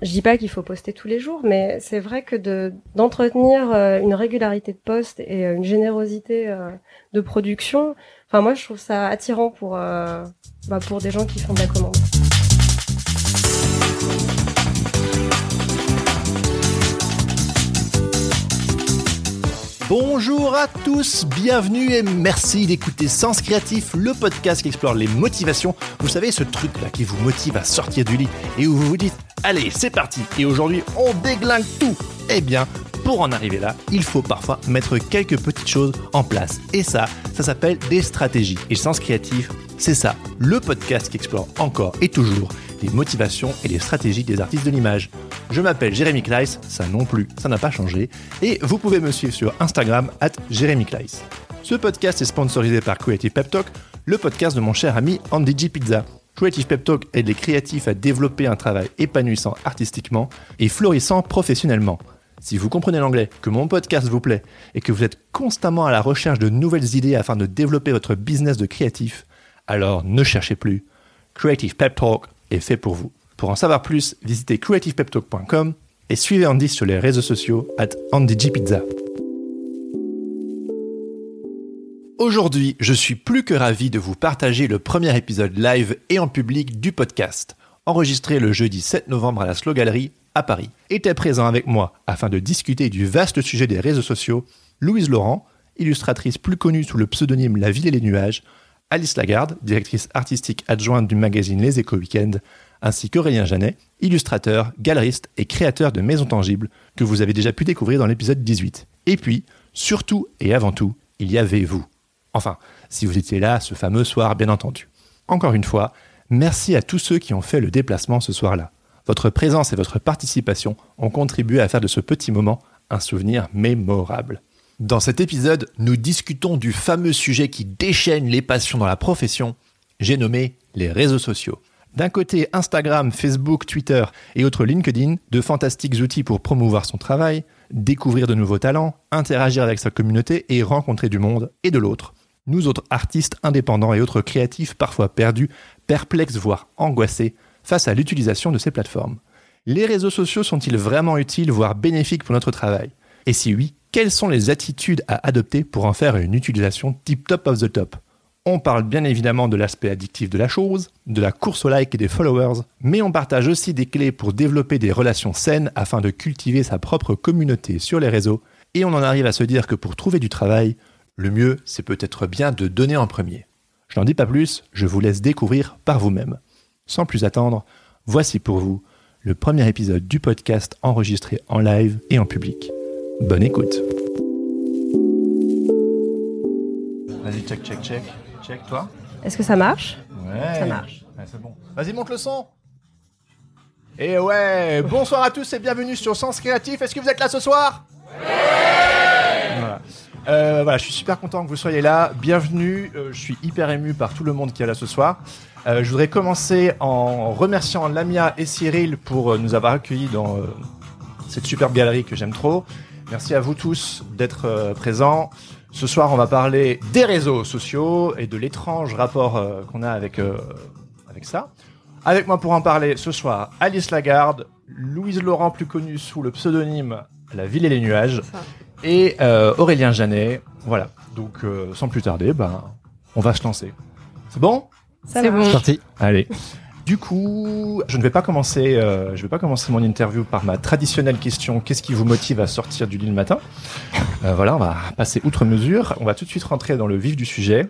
Je dis pas qu'il faut poster tous les jours, mais c'est vrai que de d'entretenir euh, une régularité de poste et euh, une générosité euh, de production, enfin moi je trouve ça attirant pour bah, pour des gens qui font de la commande. Bonjour à tous, bienvenue et merci d'écouter Sens Créatif, le podcast qui explore les motivations. Vous savez, ce truc-là qui vous motive à sortir du lit et où vous vous dites Allez, c'est parti et aujourd'hui on déglingue tout Eh bien, pour en arriver là, il faut parfois mettre quelques petites choses en place. Et ça, ça s'appelle des stratégies. Et Sens Créatif, c'est ça, le podcast qui explore encore et toujours les motivations et les stratégies des artistes de l'image. Je m'appelle Jérémy Kleiss, ça non plus, ça n'a pas changé, et vous pouvez me suivre sur Instagram at Jérémy Kleiss. Ce podcast est sponsorisé par Creative Pep Talk, le podcast de mon cher ami Andy G. Pizza. Creative Pep Talk aide les créatifs à développer un travail épanouissant artistiquement et florissant professionnellement. Si vous comprenez l'anglais, que mon podcast vous plaît et que vous êtes constamment à la recherche de nouvelles idées afin de développer votre business de créatif, alors ne cherchez plus. Creative Pep Talk est fait pour vous. Pour en savoir plus, visitez creativepeptalk.com et suivez Andy sur les réseaux sociaux at AndyGPizza. Aujourd'hui, je suis plus que ravi de vous partager le premier épisode live et en public du podcast, enregistré le jeudi 7 novembre à la Slow Gallery à Paris. Était présent avec moi afin de discuter du vaste sujet des réseaux sociaux, Louise Laurent, illustratrice plus connue sous le pseudonyme La Ville et les Nuages, Alice Lagarde, directrice artistique adjointe du magazine Les Échos Weekend, ainsi qu'Aurélien Janet, illustrateur, galeriste et créateur de Maisons Tangibles, que vous avez déjà pu découvrir dans l'épisode 18. Et puis, surtout et avant tout, il y avait vous. Enfin, si vous étiez là ce fameux soir, bien entendu. Encore une fois, merci à tous ceux qui ont fait le déplacement ce soir-là. Votre présence et votre participation ont contribué à faire de ce petit moment un souvenir mémorable. Dans cet épisode, nous discutons du fameux sujet qui déchaîne les passions dans la profession, j'ai nommé les réseaux sociaux. D'un côté, Instagram, Facebook, Twitter et autres LinkedIn, de fantastiques outils pour promouvoir son travail, découvrir de nouveaux talents, interagir avec sa communauté et rencontrer du monde, et de l'autre, nous autres artistes indépendants et autres créatifs parfois perdus, perplexes voire angoissés face à l'utilisation de ces plateformes. Les réseaux sociaux sont-ils vraiment utiles voire bénéfiques pour notre travail? Et si oui, quelles sont les attitudes à adopter pour en faire une utilisation tip top of the top? On parle bien évidemment de l'aspect addictif de la chose, de la course au like et des followers, mais on partage aussi des clés pour développer des relations saines afin de cultiver sa propre communauté sur les réseaux, et on en arrive à se dire que pour trouver du travail, le mieux c'est peut-être bien de donner en premier. Je n'en dis pas plus, je vous laisse découvrir par vous-même. Sans plus attendre, voici pour vous le premier épisode du podcast enregistré en live et en public. Bonne écoute. Vas-y, check, check, check. Check, toi Est-ce que ça marche? Ouais. Ça marche. Ouais, c'est bon. Vas-y, monte le son. Et ouais, bonsoir à tous et bienvenue sur Sens Créatif. Est-ce que vous êtes là ce soir? Voilà. Euh, voilà, je suis super content que vous soyez là. Bienvenue. Euh, je suis hyper ému par tout le monde qui est là ce soir. Euh, je voudrais commencer en remerciant Lamia et Cyril pour euh, nous avoir accueillis dans euh, cette superbe galerie que j'aime trop. Merci à vous tous d'être euh, présents. Ce soir, on va parler des réseaux sociaux et de l'étrange rapport euh, qu'on a avec, euh, avec ça. Avec moi pour en parler ce soir, Alice Lagarde, Louise Laurent, plus connue sous le pseudonyme La Ville et les Nuages, et euh, Aurélien Janet. Voilà, donc euh, sans plus tarder, ben, on va se lancer. C'est bon? C'est bon. Parti. Allez. Du coup, je ne vais pas commencer, euh, je vais pas commencer mon interview par ma traditionnelle question qu'est-ce qui vous motive à sortir du lit le matin? Euh, Voilà, on va passer outre mesure. On va tout de suite rentrer dans le vif du sujet,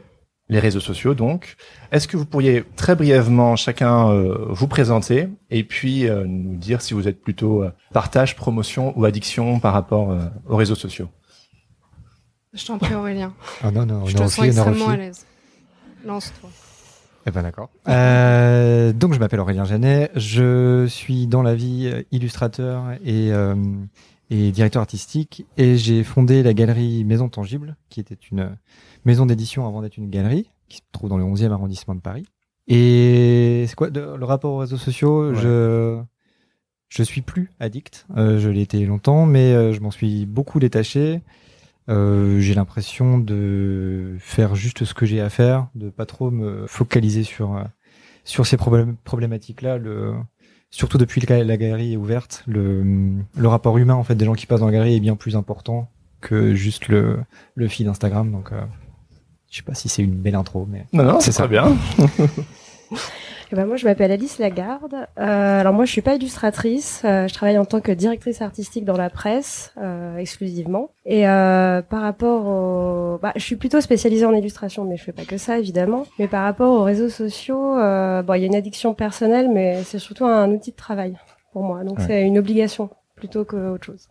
les réseaux sociaux. Donc, est-ce que vous pourriez très brièvement chacun euh, vous présenter et puis euh, nous dire si vous êtes plutôt euh, partage, promotion ou addiction par rapport euh, aux réseaux sociaux? Je t'en prie, Aurélien. Ah non, non, Je on te sens extrêmement à l'aise. Lance-toi. Eh ben d'accord. Euh, donc je m'appelle Aurélien Janet, je suis dans la vie euh, illustrateur et, euh, et directeur artistique et j'ai fondé la galerie Maison Tangible, qui était une maison d'édition avant d'être une galerie, qui se trouve dans le 11e arrondissement de Paris. Et c'est quoi de- le rapport aux réseaux sociaux? Ouais. Je je suis plus addict. Euh, je l'ai été longtemps, mais euh, je m'en suis beaucoup détaché. Euh, j'ai l'impression de faire juste ce que j'ai à faire, de pas trop me focaliser sur euh, sur ces problèmes problématiques là. Le surtout depuis que la galerie est ouverte, le le rapport humain en fait des gens qui passent dans la galerie est bien plus important que juste le le feed Instagram. Donc euh, je sais pas si c'est une belle intro, mais Non, non, C'est très bien. Eh ben moi, je m'appelle Alice Lagarde. Euh, alors moi, je suis pas illustratrice. Euh, je travaille en tant que directrice artistique dans la presse euh, exclusivement. Et euh, par rapport au, bah, je suis plutôt spécialisée en illustration, mais je fais pas que ça évidemment. Mais par rapport aux réseaux sociaux, euh, bon, il y a une addiction personnelle, mais c'est surtout un outil de travail pour moi. Donc Ouais. c'est une obligation plutôt qu'autre chose.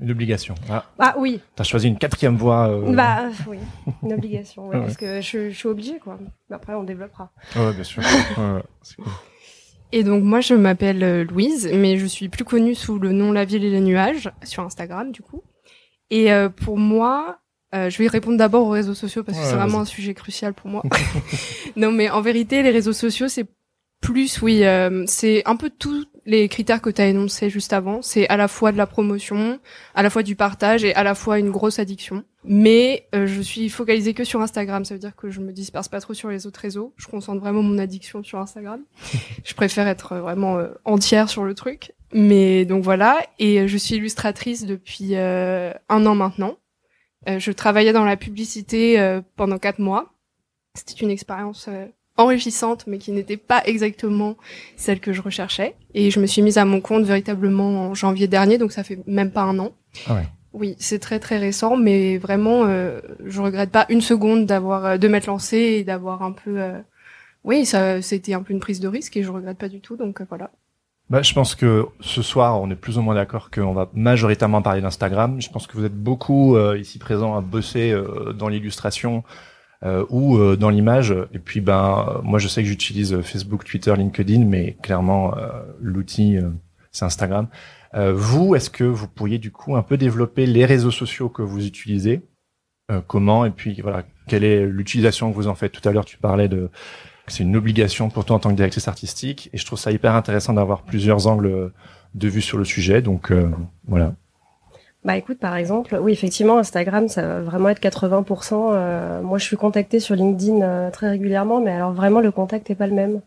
Une obligation. Ah, Ah oui, t'as choisi une quatrième voie. euh, bah oui, une obligation, ouais, Ouais. parce que je, je suis obligée quoi. Mais après, on développera. Ouais, bien sûr. Ouais, cool. Et donc moi je m'appelle euh, Louise, mais je suis plus connue sous le nom La Ville et les Nuages sur Instagram du coup. Et euh, pour moi, euh, je vais répondre d'abord aux réseaux sociaux parce que c'est vraiment un sujet crucial pour moi. non mais en vérité les réseaux sociaux c'est plus oui, euh, c'est un peu tous les critères que tu as énoncés juste avant. C'est à la fois de la promotion, à la fois du partage et à la fois une grosse addiction. Mais euh, je suis focalisée que sur Instagram, ça veut dire que je me disperse pas trop sur les autres réseaux. Je concentre vraiment mon addiction sur Instagram. je préfère être vraiment euh, entière sur le truc. Mais donc voilà, et euh, je suis illustratrice depuis euh, un an maintenant. Euh, je travaillais dans la publicité euh, pendant quatre mois. C'était une expérience euh, enrichissante, mais qui n'était pas exactement celle que je recherchais. Et je me suis mise à mon compte véritablement en janvier dernier, donc ça fait même pas un an. Ah ouais. Oui, c'est très très récent, mais vraiment, euh, je regrette pas une seconde d'avoir euh, de m'être lancée et d'avoir un peu, euh, oui, ça, c'était un peu une prise de risque et je regrette pas du tout, donc euh, voilà. Bah, je pense que ce soir, on est plus ou moins d'accord qu'on va majoritairement parler d'Instagram. Je pense que vous êtes beaucoup ici présents à bosser dans l'illustration euh, ou euh, dans l'image. Et puis, ben, moi, je sais que j'utilise Facebook, Twitter, LinkedIn, mais clairement, euh, l'outil, euh, c'est Instagram. Vous, est-ce que vous pourriez du coup un peu développer les réseaux sociaux que vous utilisez Comment Et puis, voilà, quelle est l'utilisation que vous en faites? Tout à l'heure, tu parlais de c'est une obligation pour toi en tant que directrice artistique et je trouve ça hyper intéressant d'avoir plusieurs angles de vue sur le sujet donc euh, voilà Bah écoute, par exemple, oui, effectivement, Instagram, ça va vraiment être 80%. Euh, moi, je suis contactée sur LinkedIn euh, très régulièrement, mais alors vraiment, le contact est pas le même.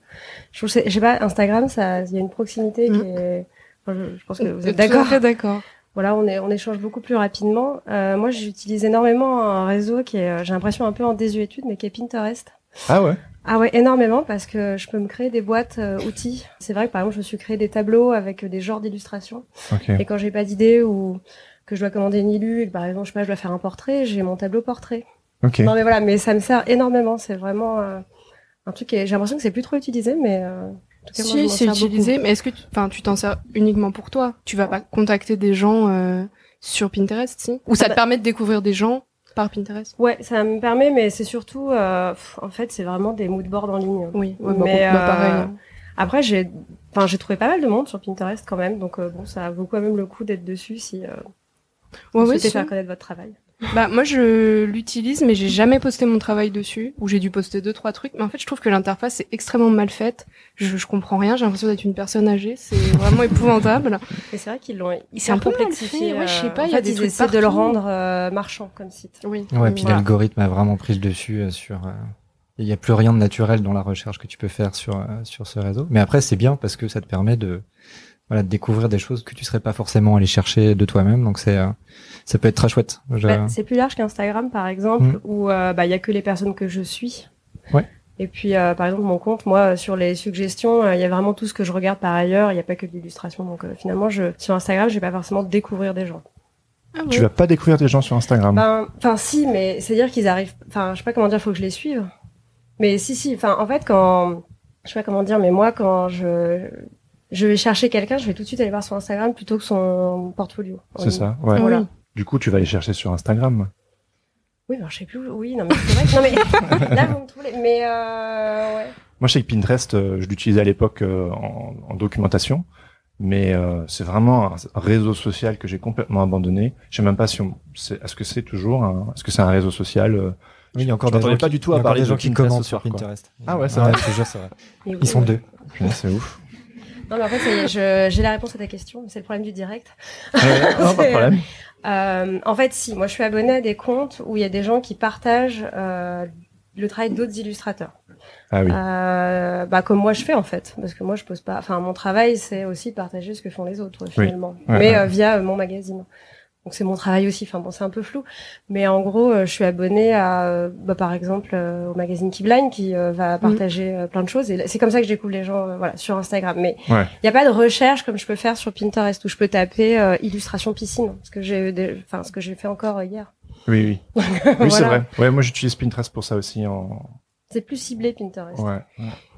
Je trouve, que c'est- je sais pas, Instagram, ça, il y a une proximité qui Mm. est. enfin, je, je pense que vous êtes d'accord. d'accord. Voilà, on est, on échange beaucoup plus rapidement. Euh, moi, j'utilise énormément un réseau qui est, euh, j'ai l'impression un peu en désuétude, mais qui est Pinterest. ah ouais? Ah ouais, énormément parce que je peux me créer des boîtes euh, outils. C'est vrai que par exemple, je me suis créé des tableaux avec euh, des genres d'illustrations. ok Et quand j'ai pas d'idée ou que je dois commander une illu et que par exemple, je sais pas, je dois faire un portrait, j'ai mon tableau portrait. ok Non mais voilà, mais ça me sert énormément. C'est vraiment euh, un truc qui est- j'ai l'impression que c'est plus trop utilisé, mais euh, en tout cas, moi, je Si, c'est beaucoup. utilisé, mais est-ce que, tu- enfin, tu t'en sers uniquement pour toi? Tu vas pas contacter des gens euh, sur Pinterest, si? Ou ça Ah te bah- permet de découvrir des gens par Pinterest? Ouais, ça me permet, mais c'est surtout, euh, pff, en fait, c'est vraiment des moodboards en ligne. Oui, ouais, bah, Mais, bah, euh, pareil. hein. Après, j'ai, enfin, j'ai trouvé pas mal de monde sur Pinterest quand même, donc euh, bon, ça vaut quand même le coup d'être dessus si euh, Ouais, ouais, faire connaître votre travail. Bah moi je l'utilise mais j'ai jamais posté mon travail dessus ou j'ai dû poster deux trois trucs mais en fait je trouve que l'interface est extrêmement mal faite. Je, je comprends rien, j'ai l'impression d'être une personne âgée, c'est vraiment épouvantable. Et c'est vrai qu'ils l'ont, C'est un peu mal complexifié. ouais, je sais euh, pas, il y a fait, des ils trucs de le rendre euh, marchand comme site. Oui. Ouais, puis Voilà. l'algorithme a vraiment pris le dessus euh, sur. euh, Il y a plus rien de naturel dans la recherche que tu peux faire sur euh, sur ce réseau. Mais après, c'est bien parce que ça te permet de voilà de découvrir des choses que tu serais pas forcément allé chercher de toi-même. Donc c'est euh, ça peut être très chouette. Je- Bah, c'est plus large qu'Instagram par exemple, Mm. où euh, bah il y a que les personnes que je suis. Ouais. Et puis euh, par exemple mon compte, moi sur les suggestions, euh, il y a vraiment tout ce que je regarde par ailleurs. Il n'y a pas que de l'illustration. Donc euh, finalement, je sur Instagram, je vais pas forcément découvrir des gens. Ah tu bon vas pas découvrir des gens sur Instagram Ben, enfin si, mais c'est à dire qu'ils arrivent. Enfin, je sais pas comment dire, faut que je les suive. Mais si, si. Enfin, en fait, quand je sais pas comment dire, mais moi, quand je je vais chercher quelqu'un, je vais tout de suite aller voir son Instagram plutôt que son portfolio. c'est ça ouais Ah Voilà. oui. du coup tu vas aller chercher sur Instagram Oui, alors, je sais plus. Oui, non, mais c'est vrai. que- non, mais là, vous me trouvez. Mais euh, ouais. Moi, je sais que Pinterest, euh, je l'utilisais à l'époque euh, en, en documentation, mais euh, c'est vraiment un réseau social que j'ai complètement abandonné. Je sais même pas si on, c'est- est-ce que c'est toujours, un- est-ce que c'est un réseau social euh, Oui, il y a encore des gens pas qui, du tout à parler des de gens qui commentent sur quoi. Pinterest. Ah ouais, c'est Ouais, vrai. vrai. Ils sont deux. C'est ouf. Non, mais en fait, j'ai la réponse à ta question. C'est le problème du direct. Ouais, non, pas de problème. Euh, en fait, si. Moi, je suis abonnée à des comptes où il y a des gens qui partagent euh, le travail d'autres illustrateurs. Ah oui. Euh, bah comme moi je fais en fait, parce que moi je pose pas. Enfin, mon travail c'est aussi partager ce que font les autres finalement, Ouais, mais ouais. euh, via mon magazine. Donc c'est mon travail aussi. Enfin bon, c'est un peu flou, mais en gros, euh, je suis abonnée à, euh, bah, par exemple, euh, au magazine Keyblind qui euh, va partager euh, plein de choses. Et c'est comme ça que je découvre les gens, euh, voilà, sur Instagram. Mais il Ouais. n'y a pas de recherche comme je peux faire sur Pinterest où je peux taper euh, illustration piscine, ce que j'ai, des- enfin ce que j'ai fait encore euh, hier. Oui, oui. Oui, c'est Voilà. vrai. Ouais, moi j'utilise Pinterest pour ça aussi. En... C'est plus ciblé Pinterest. Ouais.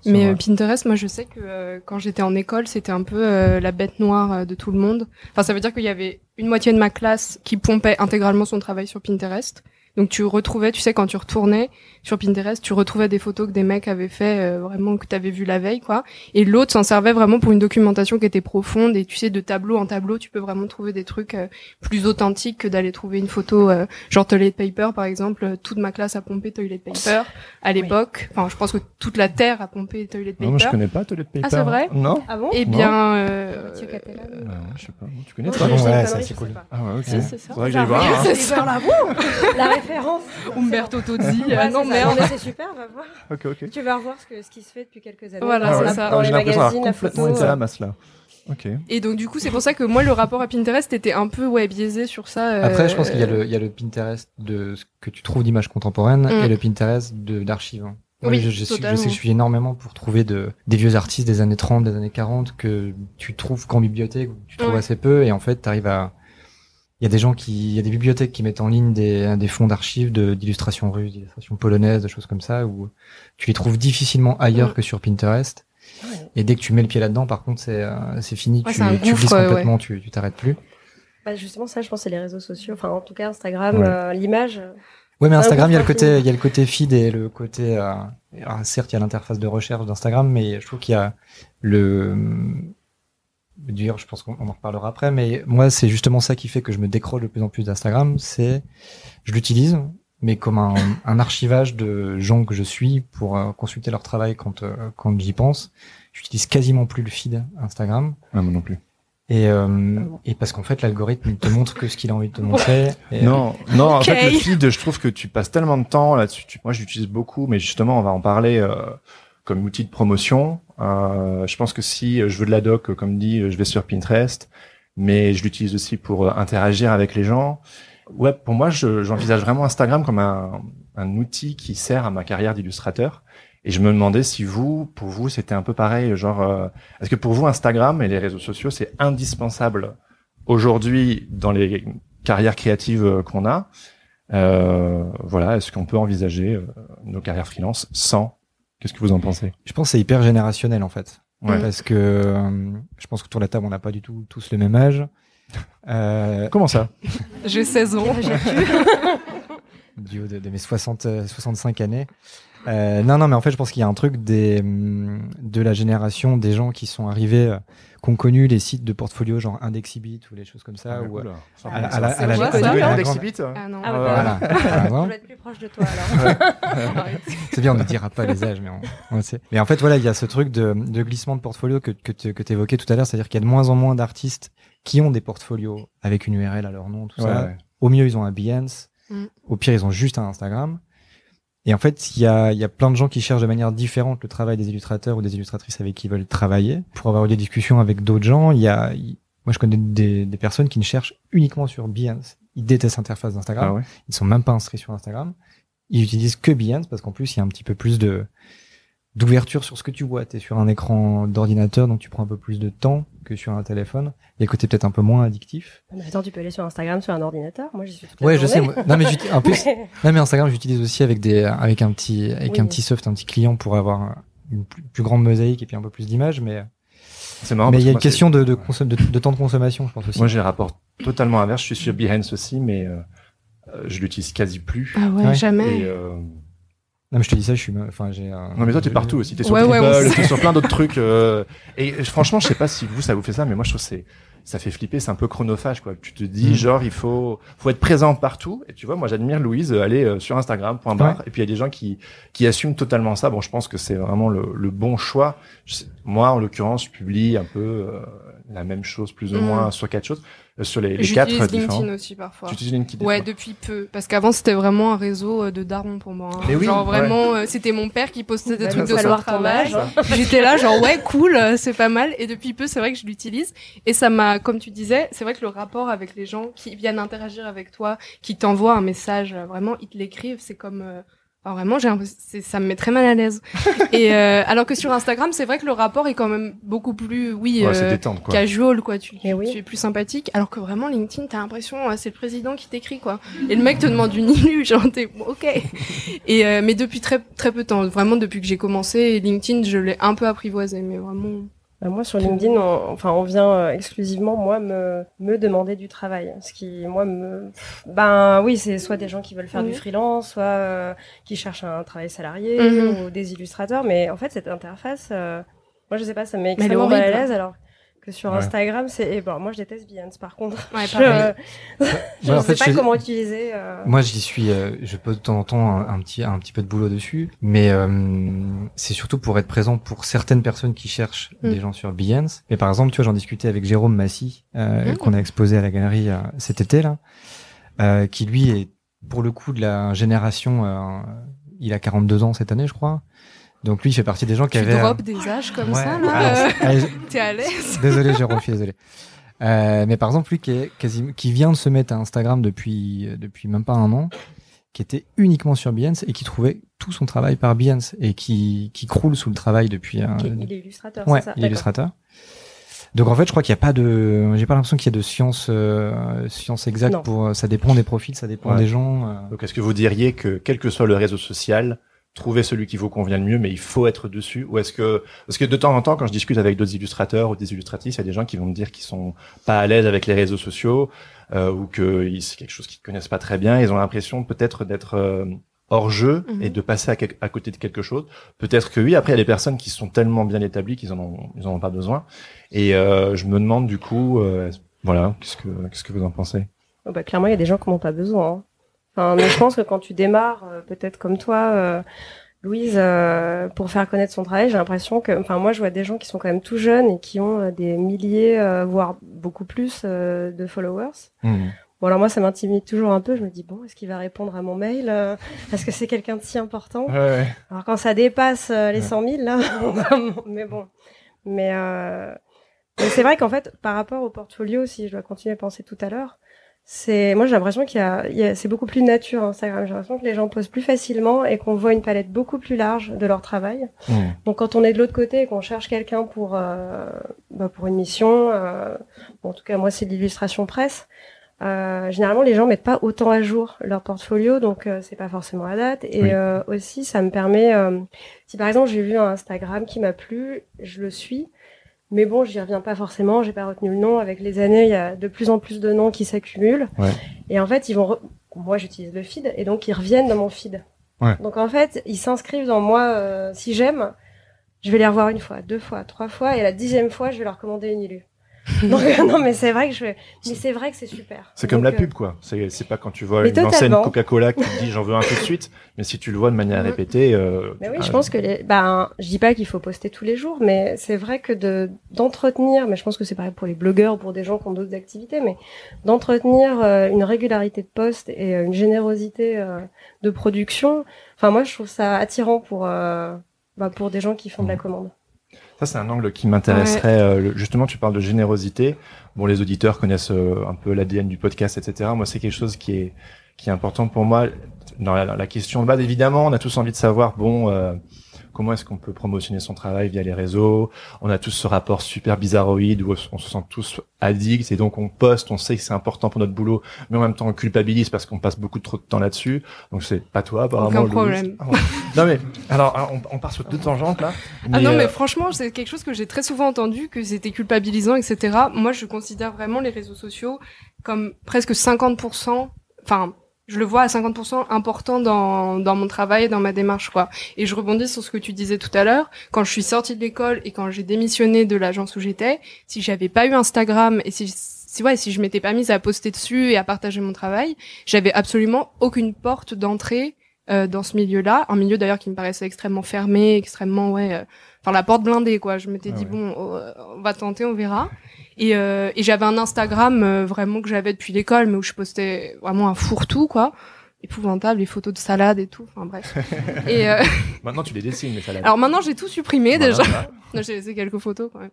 Mais euh, Pinterest, moi je sais que euh, quand j'étais en école, c'était un peu euh, la bête noire euh, de tout le monde. Enfin, ça veut dire qu'il y avait une moitié de ma classe qui pompait intégralement son travail sur Pinterest. Donc tu retrouvais, tu sais, quand tu retournais sur Pinterest, tu retrouvais des photos que des mecs avaient fait euh, vraiment que t'avais vu la veille, quoi. Et l'autre s'en servait vraiment pour une documentation qui était profonde. Et tu sais, de tableau en tableau, tu peux vraiment trouver des trucs euh, plus authentiques que d'aller trouver une photo, euh, genre toilet paper, par exemple. Euh, Toute ma classe a pompé toilet paper à l'époque. Enfin, je pense que toute la terre a pompé toilet paper. Non, moi, je connais pas Toilet Paper. Ah, c'est vrai Non. Ah bon Eh bien, euh, Mathieu Catalan. Euh, je sais pas. Tu connais Non, toi? ouais, c'est cool. Ah ouais, ok. C'est ça. Faudrait que j'aille voir. hein. c'est ça. La référence. Umberto Tozzi. Ouais, ah non, merde. mais c'est super, va voir. Ok, ok. Tu vas revoir ce, que, ce qui se fait depuis quelques années. Voilà, dans, c'est ça. dans Ah, les magazines, la complètement photo. été à la euh, masse là. Et donc du coup, c'est pour ça que moi, le rapport à Pinterest était un peu ouais biaisé sur ça. euh, Après, je pense qu'il y a le, il y a le Pinterest de ce que tu trouves d'images contemporaines Mm. et le Pinterest d'archives. Moi, Oui, je, je, suis- je sais que je suis énormément pour trouver de, des vieux artistes des années 30, des années 40 que tu trouves qu'en bibliothèque, tu trouves Ouais. assez peu et en fait, tu arrives à, il y a des gens qui, il y a des bibliothèques qui mettent en ligne des, des fonds d'archives de, d'illustrations russes, d'illustrations polonaises, de choses comme ça où tu les trouves difficilement ailleurs Mm. que sur Pinterest. Ouais. Et dès que tu mets le pied là-dedans, par contre, c'est, euh, c'est fini, Ouais, tu, tu gouffre, glisses ouais. complètement, tu, tu t'arrêtes plus. Bah, justement, ça, je pense, c'est les réseaux sociaux. Enfin, en tout cas, Instagram, Ouais. euh, l'image. Ouais, mais Instagram, il y a le côté, il y a le côté feed et le côté, euh, alors, certes, il y a l'interface de recherche d'Instagram, mais je trouve qu'il y a le, d'ailleurs, je pense qu'on on en reparlera après, mais moi, c'est justement ça qui fait que je me décroche de plus en plus d'Instagram, c'est, je l'utilise, mais comme un, un archivage de gens que je suis pour euh, consulter leur travail quand, euh, quand j'y pense. J'utilise quasiment plus le feed Instagram. Ah, moi non plus. Et, euh, et parce qu'en fait, l'algorithme, te montre que ce qu'il a envie de te montrer. Et, euh, Non, non, en fait, le feed, je trouve que tu passes tellement de temps là-dessus. Tu- Moi, j'utilise beaucoup, mais justement, on va en parler euh, comme outil de promotion. Euh, je pense que si je veux de la doc, comme dit, je vais sur Pinterest, mais je l'utilise aussi pour euh, interagir avec les gens. Ouais, pour moi, je- j'envisage vraiment Instagram comme un, un outil qui sert à ma carrière d'illustrateur. Et je me demandais si vous, pour vous, c'était un peu pareil, genre, euh, est-ce que pour vous, Instagram et les réseaux sociaux, c'est indispensable aujourd'hui dans les carrières créatives euh, qu'on a? Euh, Voilà, est-ce qu'on peut envisager euh, nos carrières freelance sans Qu'est-ce que vous en pensez? Je pense que c'est hyper générationnel, en fait. Ouais. Parce que euh, je pense qu'autour de la table, on n'a pas du tout tous le même âge. Euh, Comment ça? J'ai 16 ans. du haut de, de mes 60, euh, 65 années. Euh, non, non, mais en fait, je pense qu'il y a un truc des, hum, de la génération des gens qui sont arrivés, euh, qui ont connu les sites de portfolio genre Indexibit ou les choses comme ça. ou, euh, Oula, ça à la- remonte, à la- ça. à la- C'est à quoi, la- ça à la Index grande- Exhibit Ah non. Ah Ouais. Voilà. Par Je exemple. dois être plus proche de toi alors. C'est bien, on ne dira pas les âges, mais on, on sait. Mais en fait, voilà, il y a ce truc de, de glissement de portfolio que, que tu que évoquais tout à l'heure, c'est-à-dire qu'il y a de moins en moins d'artistes qui ont des portfolios avec une URL à leur nom, tout Ouais, ça. ouais. Au mieux, ils ont un Behance. Mm. Au pire, ils ont juste un Instagram. Et en fait, il y a, il y a plein de gens qui cherchent de manière différente le travail des illustrateurs ou des illustratrices avec qui ils veulent travailler. Pour avoir eu des discussions avec d'autres gens, il y a, moi, je connais des, des personnes qui ne cherchent uniquement sur Behance. Ils détestent l'interface d'Instagram. Ah ouais? Ils sont même pas inscrits sur Instagram. Ils utilisent que Behance parce qu'en plus, il y a un petit peu plus de d'ouverture sur ce que tu vois. Tu es sur un écran d'ordinateur, donc tu prends un peu plus de temps que sur un téléphone. Il y a le côté peut-être un peu moins addictif. Mais attends, tu peux aller sur Instagram sur un ordinateur. Moi, j'y suis toute la Ouais, je sais. moi. Non, mais en plus, Mais- non, mais Instagram, j'utilise aussi avec des, avec un petit, avec Oui. un petit soft, un petit client pour avoir une plus, plus grande mosaïque et puis un peu plus d'images. Mais, C'est marrant. mais il y a une question de, de, ouais. de, de temps de consommation, je pense aussi. Moi, j'ai le rapport totalement inverse. Je suis sur Behance aussi, mais euh, euh, je l'utilise quasi plus. Ah ouais, Ouais. jamais. Et, euh, Non, mais je te dis ça, je suis. Enfin, j'ai. un- Non mais toi t'es partout aussi, t'es sur Ouais, Dribble, on t'es sur plein d'autres trucs. euh, Et franchement, je sais pas si vous ça vous fait ça, mais moi je trouve que c'est ça fait flipper, c'est un peu chronophage quoi. Tu te dis Mm. genre il faut faut être présent partout. Et tu vois, moi j'admire Louise euh, aller euh, sur Instagram point barre. Ouais. Et puis il y a des gens qui qui assument totalement ça. Bon, je pense que c'est vraiment le, le bon choix. Je sais- moi en l'occurrence, je publie un peu euh, la même chose plus ou Mm. moins sur quatre choses, sur les, les quatre J'utilise. LinkedIn aussi parfois. Tu utilises LinkedIn Ouais, depuis peu. Parce qu'avant, c'était vraiment un réseau euh, de darons pour moi. hein. Mais oui, genre ouais. vraiment, euh, c'était mon père qui postait des trucs de son travail. J'étais là, genre ouais, cool, euh, c'est pas mal. Et depuis peu, c'est vrai que je l'utilise. Et ça m'a, comme tu disais, c'est vrai que le rapport avec les gens qui viennent interagir avec toi, qui t'envoient un message, vraiment, ils te l'écrivent, c'est comme. euh, enfin, vraiment, j'ai ça me met très mal à l'aise. et euh, alors que sur Instagram, c'est vrai que le rapport est quand même beaucoup plus, oui, Ouais, euh, détente quoi. casual quoi tu, Eh oui. tu es plus sympathique alors que vraiment LinkedIn t'as l'impression euh, c'est le président qui t'écrit quoi et le mec te demande une ilu genre t'es bon, ok et euh, mais depuis très très peu de temps vraiment depuis que j'ai commencé LinkedIn je l'ai un peu apprivoisé mais vraiment moi sur LinkedIn, on, enfin on vient euh, exclusivement moi me me demander du travail, ce qui moi me ben oui c'est soit des gens qui veulent faire Mhm. du freelance, soit euh, qui cherchent un travail salarié Mhm. ou des illustrateurs, mais en fait cette interface, euh, moi je sais pas, ça me met Mais elle est extrêmement mal à l'aise alors que sur Ouais. Instagram c'est bon moi je déteste Behance par contre, Ouais, je, Ouais, en sais fait, pas je- comment utiliser. euh, Moi, j'y suis. euh, je pose de temps en temps un, un petit, un petit peu de boulot dessus, mais euh, c'est surtout pour être présent pour certaines personnes qui cherchent Mm. des gens sur Behance. Mais par exemple, tu vois, j'en discutais avec Jérôme Massy, euh, Mm. qu'on a exposé à la galerie euh, cet été là, euh, qui lui est pour le coup de la génération. euh, il a 42 ans cette année, je crois. Donc lui, il fait partie des gens qui tu avaient. drops des âges comme ouais, ça là euh, t'es à l'aise Désolé, Jérôme, je suis désolé. Euh, mais par exemple, lui qui, est quasi, qui vient de se mettre à Instagram depuis, euh, depuis même pas un an, qui était uniquement sur Behance et qui trouvait tout son travail par Behance et qui, qui croule sous le travail depuis un. qui- il est illustrateur, ouais, c'est ça il est illustrateur. Donc en fait, je crois qu'il n'y a pas de, j'ai pas l'impression qu'il y ait de science, euh, science exacte Non. pour. Ça dépend des profils, ça dépend Ouais. des gens. euh. Donc, est-ce que vous diriez que, quel que soit le réseau social, trouvez celui qui vous convient le mieux, mais il faut être dessus Ou est-ce que, parce que de temps en temps, quand je discute avec d'autres illustrateurs ou des illustratrices, il y a des gens qui vont me dire qu'ils sont pas à l'aise avec les réseaux sociaux, euh, ou que c'est quelque chose qu'ils connaissent pas très bien. Ils ont l'impression peut-être d'être euh, hors jeu Mhm. et de passer à côté de quelque chose. Peut-être que oui. Après, il y a des personnes qui sont tellement bien établies qu'ils en ont, ils en ont pas besoin. Et euh, je me demande du coup, euh, voilà, qu'est-ce que, qu'est-ce que vous en pensez? Oh, bah, clairement, il y a des gens qui n'ont pas besoin. hein. Enfin, mais je pense que quand tu démarres, euh, peut-être comme toi, euh, Louise, euh, pour faire connaître son travail, j'ai l'impression que, enfin, moi, je vois des gens qui sont quand même tout jeunes et qui ont euh, des milliers, euh, voire beaucoup plus euh, de followers. Bon, alors moi, ça m'intimide toujours un peu. Je me dis, bon, est-ce qu'il va répondre à mon mail Est-ce que c'est quelqu'un de si important? Ouais. Alors quand ça dépasse les Ouais. 100 000, là, mais bon. Mais, euh, mais c'est vrai qu'en fait, par rapport au portfolio, si je dois continuer à penser tout à l'heure, c'est moi j'ai l'impression qu'il y a, il y a- c'est beaucoup plus nature Instagram. J'ai l'impression que les gens posent plus facilement et qu'on voit une palette beaucoup plus large de leur travail. Donc quand on est de l'autre côté et qu'on cherche quelqu'un pour euh, bah, pour une mission, euh, bon, en tout cas moi c'est de l'illustration presse. Euh, généralement les gens mettent pas autant à jour leur portfolio, donc euh, c'est pas forcément à date. Et Oui. euh, aussi ça me permet, euh, si par exemple j'ai vu un Instagram qui m'a plu, je le suis. Mais bon, j'y reviens pas forcément, j'ai pas retenu le nom. Avec les années, il y a de plus en plus de noms qui s'accumulent. Ouais. Et en fait, ils vont. re- Moi, j'utilise le feed, et donc ils reviennent dans mon feed. Ouais. Donc en fait, ils s'inscrivent dans moi. euh, si j'aime, je vais les revoir une fois, deux fois, trois fois, et la dixième fois, je vais leur commander une illu. donc non, mais c'est vrai que je. Mais c'est vrai que c'est super. C'est comme Donc, la euh, pub, quoi. C'est, c'est pas quand tu vois une enseigne. Coca-Cola qui te dit j'en veux un tout de suite, mais si tu le vois de manière Mhm. répétée. Euh, Mais oui, ah, je pense que les, ben, je dis pas qu'il faut poster tous les jours, mais c'est vrai que de d'entretenir, mais je pense que c'est pareil pour les blogueurs ou pour des gens qui ont d'autres activités, mais d'entretenir euh, une régularité de poste et euh, une générosité euh, de production. Enfin, moi, je trouve ça attirant pour euh, bah, pour des gens qui font de la commande. Ça, c'est un angle qui m'intéresserait. euh, justement, tu parles de générosité. Bon, les auditeurs connaissent euh, un peu l'ADN du podcast, etc. Moi, c'est quelque chose qui est qui est important pour moi. Dans la, la question de base, évidemment, on a tous envie de savoir, bon, euh, comment est-ce qu'on peut promotionner son travail via les réseaux? On a tous ce rapport super bizarroïde où on se sent tous addicts et donc on poste, on sait que c'est important pour notre boulot, mais en même temps on culpabilise parce qu'on passe beaucoup trop de temps là-dessus. Donc c'est pas toi, apparemment. Aucun problème. Ah, bon. non mais alors on, on part sur deux tangentes là. Ah non, euh, mais franchement, c'est quelque chose que j'ai très souvent entendu, que c'était culpabilisant, etc. Moi, je considère vraiment les réseaux sociaux comme presque 50%, enfin, je le vois à 50% important dans, dans mon travail dans ma démarche, quoi. Et je rebondis sur ce que tu disais tout à l'heure. Quand je suis sortie de l'école et quand j'ai démissionné de l'agence où j'étais, si j'avais pas eu Instagram et si, si, ouais, si je m'étais pas mise à poster dessus et à partager mon travail, j'avais absolument aucune porte d'entrée euh, dans ce milieu-là. Un milieu d'ailleurs qui me paraissait extrêmement fermé, extrêmement, ouais, euh, enfin la porte blindée, quoi. Je m'étais Ah dit, ouais. bon, oh, on va tenter, on verra. Et, euh, et j'avais un Instagram euh, vraiment que j'avais depuis l'école, mais où je postais vraiment un fourre-tout, quoi. Épouvantable, les photos de salade et tout. Enfin bref. et euh, Maintenant, tu les dessines, les salades. alors maintenant, j'ai tout supprimé Voilà, déjà. voilà. J'ai laissé quelques photos quand même.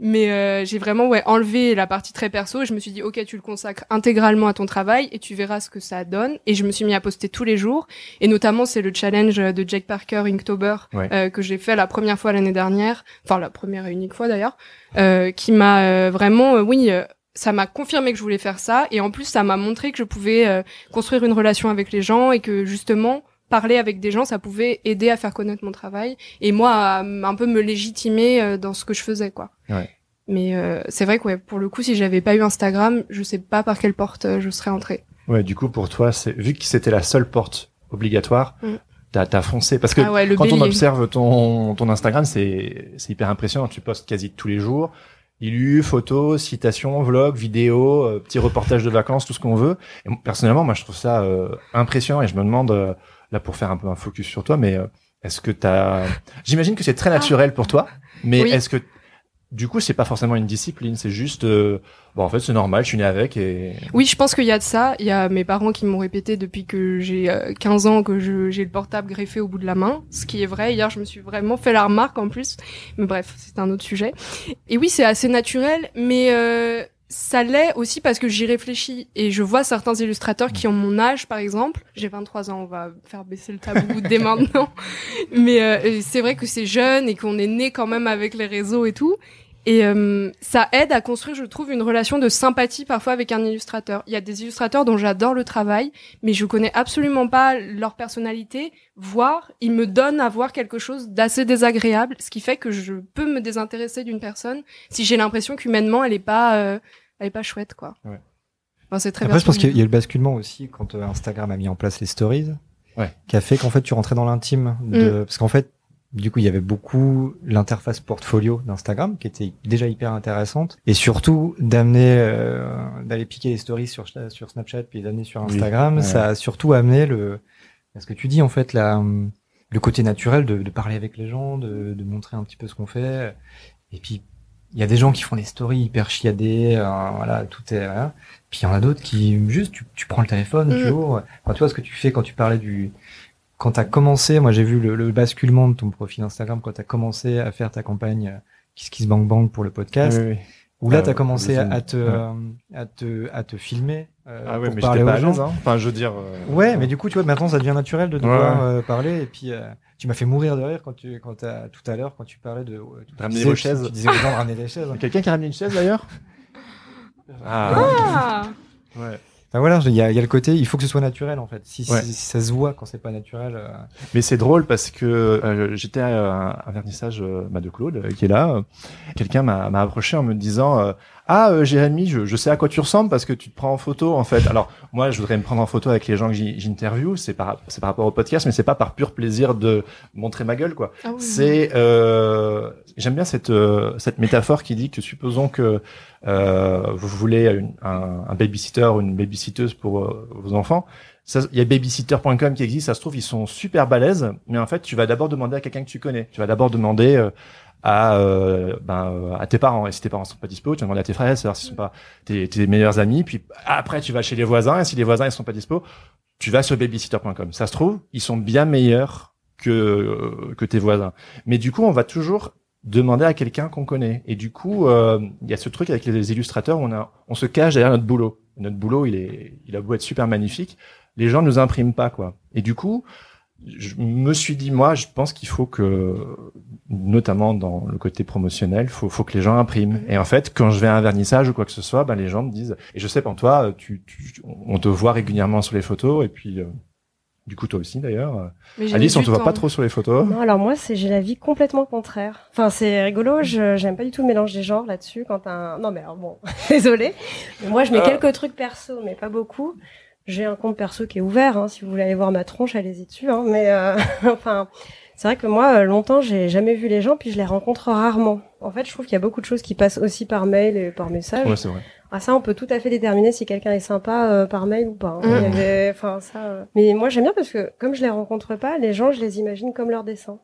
Mais euh, j'ai vraiment ouais enlevé la partie très perso et je me suis dit ok tu le consacres intégralement à ton travail et tu verras ce que ça donne. Et je me suis mis à poster tous les jours. Et notamment c'est le challenge de Jake Parker Inktober Ouais. euh, que j'ai fait la première fois l'année dernière. Enfin la première et unique fois d'ailleurs. Euh, qui m'a euh, vraiment euh, oui ça m'a confirmé que je voulais faire ça. Et en plus ça m'a montré que je pouvais construire une relation avec les gens et que justement parler avec des gens ça pouvait aider à faire connaître mon travail et moi à un peu me légitimer euh, dans ce que je faisais quoi. Ouais. Mais euh, c'est vrai que ouais, pour le coup si j'avais pas eu Instagram, je sais pas par quelle porte euh, je serais entrée. Ouais, du coup, pour toi, c'est vu que c'était la seule porte obligatoire, Mm. t'as foncé. Parce que Ah ouais, quand on observe ton, ton Instagram, c'est c'est hyper impressionnant. Tu postes quasi tous les jours. Illu, photos, citations, vlogs, vidéos, euh, petits reportages de vacances, tout ce qu'on veut. Et personnellement, moi, je trouve ça euh, impressionnant et je me demande, euh, là, pour faire un peu un focus sur toi, mais euh, est-ce que t'as... J'imagine que c'est très naturel pour toi, mais Oui. est-ce que, du coup, c'est pas forcément une discipline, c'est juste, euh, bon, en fait, c'est normal, je suis né avec et... Oui, je pense qu'il y a de ça. Il y a mes parents qui m'ont répété depuis que j'ai euh, 15 ans que j'ai le portable greffé au bout de la main, ce qui est vrai. Hier, je me suis vraiment fait la remarque en plus. Mais bref, c'est un autre sujet. Et oui, c'est assez naturel, mais euh, ça l'est aussi parce que j'y réfléchis et je vois certains illustrateurs qui ont mon âge, par exemple. J'ai 23 ans, on va faire baisser le tabou dès maintenant. Mais euh, c'est vrai que c'est jeune et qu'on est né quand même avec les réseaux et tout. Et euh, ça aide à construire, je trouve, une relation de sympathie parfois avec un illustrateur. Il y a des illustrateurs dont j'adore le travail, mais je connais absolument pas leur personnalité, voire ils me donnent à voir quelque chose d'assez désagréable, ce qui fait que je peux me désintéresser d'une personne si j'ai l'impression qu'humainement elle est pas, euh, elle est pas chouette, quoi. Ouais. Enfin, c'est très Après, je pense qu'il y a eu le basculement aussi quand euh, Instagram a mis en place les stories, Ouais. qui a fait qu'en fait tu rentrais dans l'intime, de... parce qu'en fait, du coup, il y avait beaucoup l'interface portfolio d'Instagram qui était déjà hyper intéressante, et surtout d'amener, euh, d'aller piquer les stories sur sur Snapchat puis d'amener sur Oui. Instagram, Ouais. ça a surtout amené le, ce que tu dis en fait, la, le côté naturel de, de parler avec les gens, de, de montrer un petit peu ce qu'on fait, et puis il y a des gens qui font des stories hyper chiadées, euh, voilà, tout est voilà. Puis il y en a d'autres qui juste tu, tu prends le téléphone, tu Mm. ouvres. Enfin, tu vois ce que tu fais quand tu parlais du quand t'as commencé, moi j'ai vu le, le basculement de ton profil Instagram quand t'as commencé à faire ta campagne euh, Kiss Kiss Bang Bang pour le podcast. Oui, oui. Où là Ah, t'as commencé le à, te Ouais. euh, à te à te filmer euh, Ah ouais, pour mais parler aux pas gens. hein. Enfin, je veux dire... euh, Ouais, mais du coup, tu vois, maintenant, ça devient naturel de devoir Ouais, euh, parler. Et puis, euh, tu m'as fait mourir de rire quand tu, quand t'as, tout à l'heure, quand tu parlais de. tu Ramener disais- vos chaises. Tu disais aux gens de ramener des chaises. Quelqu'un qui a ramené une chaise, d'ailleurs? Ah, Ah ouais. Enfin voilà, il y y a le côté, il faut que ce soit naturel en fait. Si, Ouais. si, si ça se voit quand c'est pas naturel. euh, Mais c'est drôle parce que euh, j'étais à un, un vernissage euh, bah, de Claude euh, qui est là. Quelqu'un m'a m'a approché en me disant euh, ah euh, Jérémy, je, je sais à quoi tu ressembles parce que tu te prends en photo en fait. Alors moi je voudrais me prendre en photo avec les gens que j'interviewe, c'est par c'est par rapport au podcast, mais c'est pas par pur plaisir de montrer ma gueule quoi. Ah oui. C'est euh, j'aime bien cette euh, cette métaphore qui dit que supposons que euh, vous voulez une- un, un babysitter ou une babysitteuse pour euh, vos enfants. Ça, Il y a babysitter.com qui existe, ça se trouve ils sont super balèzes, mais en fait tu vas d'abord demander à quelqu'un que tu connais. Tu vas d'abord demander euh, à euh, ben, euh, à tes parents et si tes parents sont pas dispo, tu vas demander à tes frères et sœurs s'ils sont pas tes, tes meilleurs amis, puis après tu vas chez les voisins et si les voisins ils sont pas dispo, tu vas sur babysitter.com. Ça se trouve ils sont bien meilleurs que euh, que tes voisins. Mais du coup on va toujours demander à quelqu'un qu'on connaît. Et du coup, euh, il y a ce truc avec les illustrateurs, on a, on se cache derrière notre boulot. Notre boulot, il est, il a beau être super magnifique, les gens ne nous impriment pas, quoi. Et du coup, je me suis dit, moi, je pense qu'il faut que, notamment dans le côté promotionnel, faut, faut que les gens impriment. Et en fait, quand je vais à un vernissage ou quoi que ce soit, ben, les gens me disent, et je sais, pour toi, tu, tu, on te voit régulièrement sur les photos, et puis, euh, du coup, toi aussi, d'ailleurs. J'ai Alice, on te voit temps. pas trop sur les photos. Non, alors moi, c'est j'ai la vie complètement contraire. Enfin, c'est rigolo. Je j'aime pas du tout le mélange des genres là-dessus. Quand un non, mais alors bon, désolé. Mais moi, je mets Euh. quelques trucs perso, mais pas beaucoup. J'ai un compte perso qui est ouvert. Hein, si vous voulez aller voir ma tronche, allez-y dessus. Hein, mais euh, enfin, c'est vrai que moi, longtemps, j'ai jamais vu les gens, puis je les rencontre rarement. En fait, je trouve qu'il y a beaucoup de choses qui passent aussi par mail et par message. Ouais, c'est vrai. Ah ça, on peut tout à fait déterminer si quelqu'un est sympa euh, par mail ou pas. hein. Mm. Il y avait- enfin ça. euh. Mais moi, j'aime bien parce que comme je les rencontre pas, les gens, je les imagine comme leur dessin.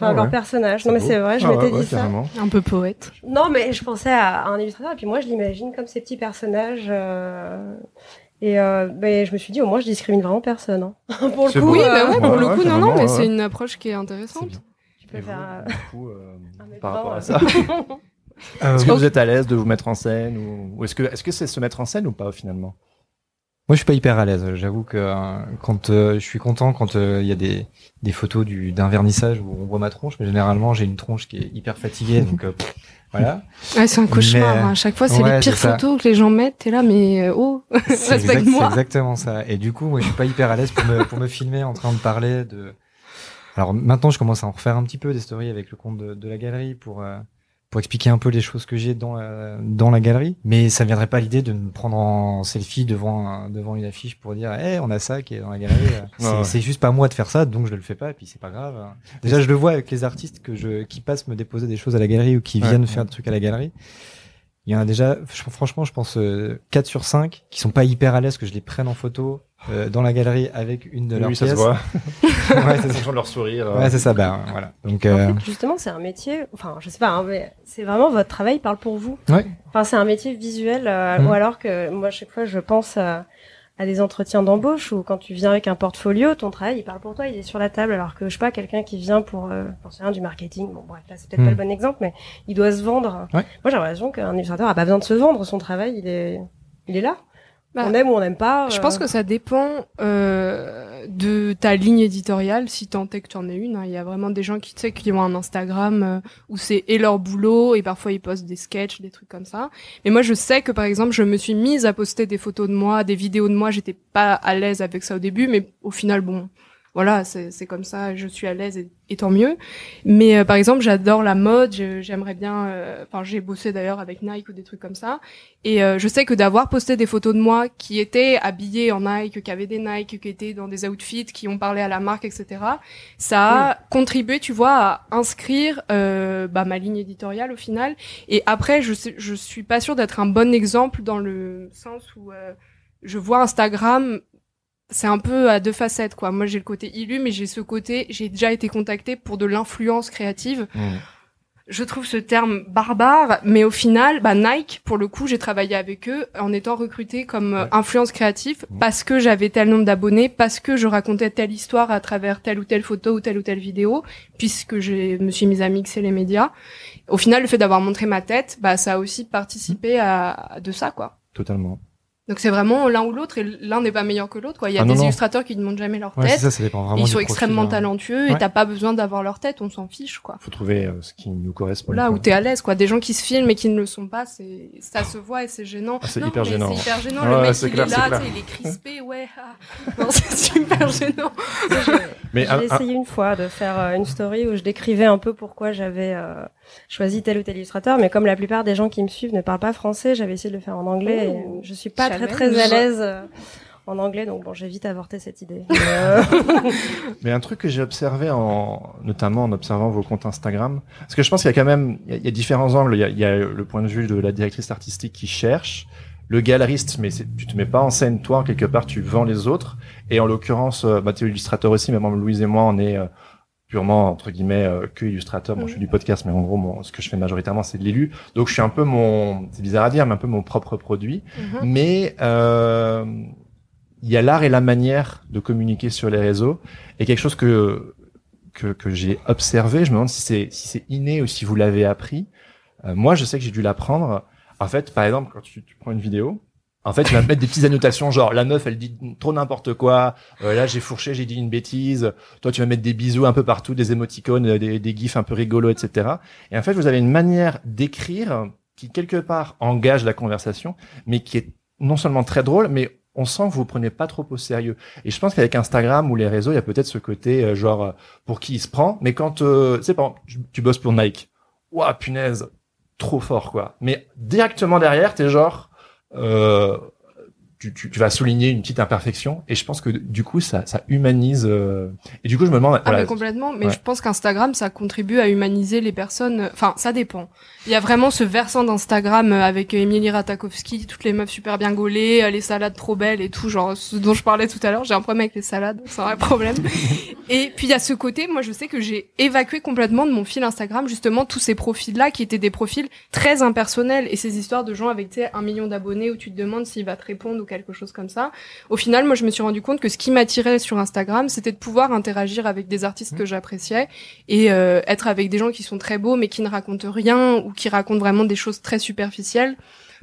Enfin, Ah leur ouais. personnage. Non, mais c'est vrai, je Ah m'étais ouais, ouais, dit ça. carrément. Un peu poète. Non, mais je pensais à, à un illustrateur, et puis moi, je l'imagine comme ces petits personnages. euh, Et euh, ben, je me suis dit, au moins, je discrimine vraiment personne. Hein. Pour le coup, beau. Oui, euh, bah ouais, pour Ouais, le coup, non, non, mais c'est une approche qui est intéressante. peux Et faire euh, du coup, euh, par rapport à euh. ça, Euh, est-ce que moi, vous êtes à l'aise de vous mettre en scène ou, ou est-ce que est-ce que c'est se mettre en scène ou pas finalement? Moi, je suis pas hyper à l'aise. J'avoue que euh, quand euh, je suis content quand euh, il y a des, des photos du d'un vernissage où on voit ma tronche, mais généralement j'ai une tronche qui est hyper fatiguée, donc euh, voilà. Ouais, c'est un cauchemar. Mais, hein. À chaque fois, c'est ouais, les pires photos que les gens mettent. T'es là, mais euh, oh, C'est exact- c'est respecte-moi. exactement ça. Et du coup, moi, je suis pas hyper à l'aise pour me, pour me filmer en train de parler de. Alors maintenant, je commence à en refaire un petit peu des stories avec le compte de, de la galerie pour euh, pour expliquer un peu les choses que j'ai dans la, dans la galerie. Mais ça ne viendrait pas l'idée de me prendre en selfie devant un- devant une affiche pour dire, eh, on a ça qui est dans la galerie. C'est Ouais, ouais. c'est juste pas moi de faire ça, donc je le fais pas. Et puis c'est pas grave. Déjà, je le vois avec les artistes que je qui passent me déposer des choses à la galerie ou qui Ouais, viennent faire des trucs à la galerie. Il y en a déjà, franchement, je pense euh, 4 sur 5 qui sont pas hyper à l'aise que je les prenne en photo euh, dans la galerie avec une de leurs Oui, ça se pièces. voit. ouais, c'est ça. leur sourire. euh, Ouais, c'est ça. Bah, voilà. Donc, En euh, fait, justement, c'est un métier. Enfin, je sais pas, hein, mais c'est vraiment votre travail parle pour vous. Ouais. Enfin, c'est un métier visuel, euh, Mhm. ou alors que moi, à chaque fois, je pense à, à des entretiens d'embauche où quand tu viens avec un portfolio, ton travail, il parle pour toi, il est sur la table, alors que je sais pas, quelqu'un qui vient pour, euh, rien, du marketing. Bon, bref, là, c'est peut-être pas le bon exemple, mais il doit se vendre. Ouais. Moi, j'ai l'impression qu'un illustrateur a pas besoin de se vendre. Son travail, il est, il est là. Bah, on aime ou on n'aime pas. Je euh, pense que ça dépend euh, de ta ligne éditoriale, si tant est que tu en aies une. hein. Il y a vraiment des gens qui, tu sais, qui ont un Instagram euh, où c'est et leur boulot et parfois ils postent des sketchs, des trucs comme ça. Mais moi, je sais que par exemple, je me suis mise à poster des photos de moi, des vidéos de moi. J'étais pas à l'aise avec ça au début, mais au final, bon, voilà, c'est comme ça. Je suis à l'aise et, et tant mieux. Mais euh, par exemple, j'adore la mode. J'aimerais bien. euh, Enfin, j'ai bossé d'ailleurs avec Nike ou des trucs comme ça. Et euh, je sais que d'avoir posté des photos de moi qui étaient habillées en Nike, qui avaient des Nike, qui étaient dans des outfits, qui ont parlé à la marque, etc. Ça a contribué, tu vois, à inscrire euh, bah, ma ligne éditoriale au final. Et après, je sais, je suis pas sûre d'être un bon exemple dans le sens où euh, je vois Instagram. C'est un peu à deux facettes, quoi. Moi, j'ai le côté illu, mais j'ai ce côté, j'ai déjà été contactée pour de l'influence créative mm. je trouve ce terme barbare, mais au final, bah Nike, pour le coup, j'ai travaillé avec eux en étant recrutée comme euh, Ouais. influence créative Mhm. parce que j'avais tel nombre d'abonnés, parce que je racontais telle histoire à travers telle ou telle photo ou telle ou telle vidéo, puisque je me suis mise à mixer les médias. Au final, le fait d'avoir montré ma tête, bah ça a aussi participé à, à de ça, quoi. Totalement. Donc c'est vraiment l'un ou l'autre et l'un n'est pas meilleur que l'autre, quoi. Il y a Ah, non, des non. illustrateurs qui ne montrent jamais leur ouais, tête. ça, ça dépend vraiment et ils sont profil, extrêmement hein. talentueux et Ouais. t'as pas besoin d'avoir leur tête, on s'en fiche, quoi. Faut trouver euh, ce qui nous correspond. là quoi. où t'es à l'aise quoi des gens qui se filment et qui ne le sont pas c'est ça se voit et c'est gênant Ah, c'est hyper gênant. c'est hyper gênant le mec il clair, est là il est crispé ouais ah. non c'est super gênant J'ai essayé une fois de faire euh, une story où je décrivais un peu pourquoi j'avais euh, choisi tel ou tel illustrateur, mais comme la plupart des gens qui me suivent ne parlent pas français, j'avais essayé de le faire en anglais. Ouh, et je suis pas très très à l'aise euh, en anglais, donc bon, j'ai vite avorté cette idée. Mais, euh, Mais un truc que j'ai observé, en, notamment en observant vos comptes Instagram, parce que je pense qu'il y a quand même, il y a, il y a différents angles. Il y a, il y a le point de vue de la directrice artistique qui cherche, le galeriste, mais tu te mets pas en scène toi, quelque part, tu vends les autres. Et en l'occurrence, euh, bah, tu es illustrateur aussi, mais même Louise et moi, on est euh, purement entre guillemets euh, que illustrateur. Bon, je fais du podcast, mais en gros, mon- ce que je fais majoritairement, c'est de l'élu. Donc, je suis un peu mon, c'est bizarre à dire, mais un peu mon propre produit. Mhm. Mais euh, il y a l'art et la manière de communiquer sur les réseaux et quelque chose que que, que j'ai observé. Je me demande si c'est si c'est inné ou si vous l'avez appris. Euh, moi, je sais que j'ai dû l'apprendre. En fait, par exemple, quand tu, tu prends une vidéo, en fait, tu vas mettre des petites annotations, genre la meuf, elle dit trop n'importe quoi. Euh, là, j'ai fourché, j'ai dit une bêtise. Toi, tu vas mettre des bisous un peu partout, des émoticônes, euh, des, gifs un peu rigolos, etc. Et en fait, vous avez une manière d'écrire qui quelque part engage la conversation, mais qui est non seulement très drôle, mais on sent que vous prenez pas trop au sérieux. Et je pense qu'avec Instagram ou les réseaux, il y a peut-être ce côté euh, genre pour qui il se prend. Mais quand euh, tu tu, tu bosses pour Nike, ouah punaise, trop fort quoi. Mais directement derrière, t'es genre, euh, tu, tu, tu vas souligner une petite imperfection et je pense que du coup ça, ça humanise euh, et du coup je me demande Ah voilà, mais complètement, mais Ouais. je pense qu'Instagram ça contribue à humaniser les personnes. Enfin, ça dépend. Il y a vraiment ce versant d'Instagram euh, avec Emily Ratakowski, toutes les meufs super bien gaulées, euh, les salades trop belles et tout, genre ce dont je parlais tout à l'heure. J'ai un problème avec les salades, c'est un vrai problème. et puis il y a ce côté, moi je sais que j'ai évacué complètement de mon fil Instagram justement tous ces profils-là qui étaient des profils très impersonnels et ces histoires de gens avec tu sais un million d'abonnés où tu te demandes s'il va te répondre ou quelque chose comme ça. Au final, moi je me suis rendu compte que ce qui m'attirait sur Instagram, c'était de pouvoir interagir avec des artistes que j'appréciais et euh, être avec des gens qui sont très beaux mais qui ne racontent rien ou qui racontent vraiment des choses très superficielles.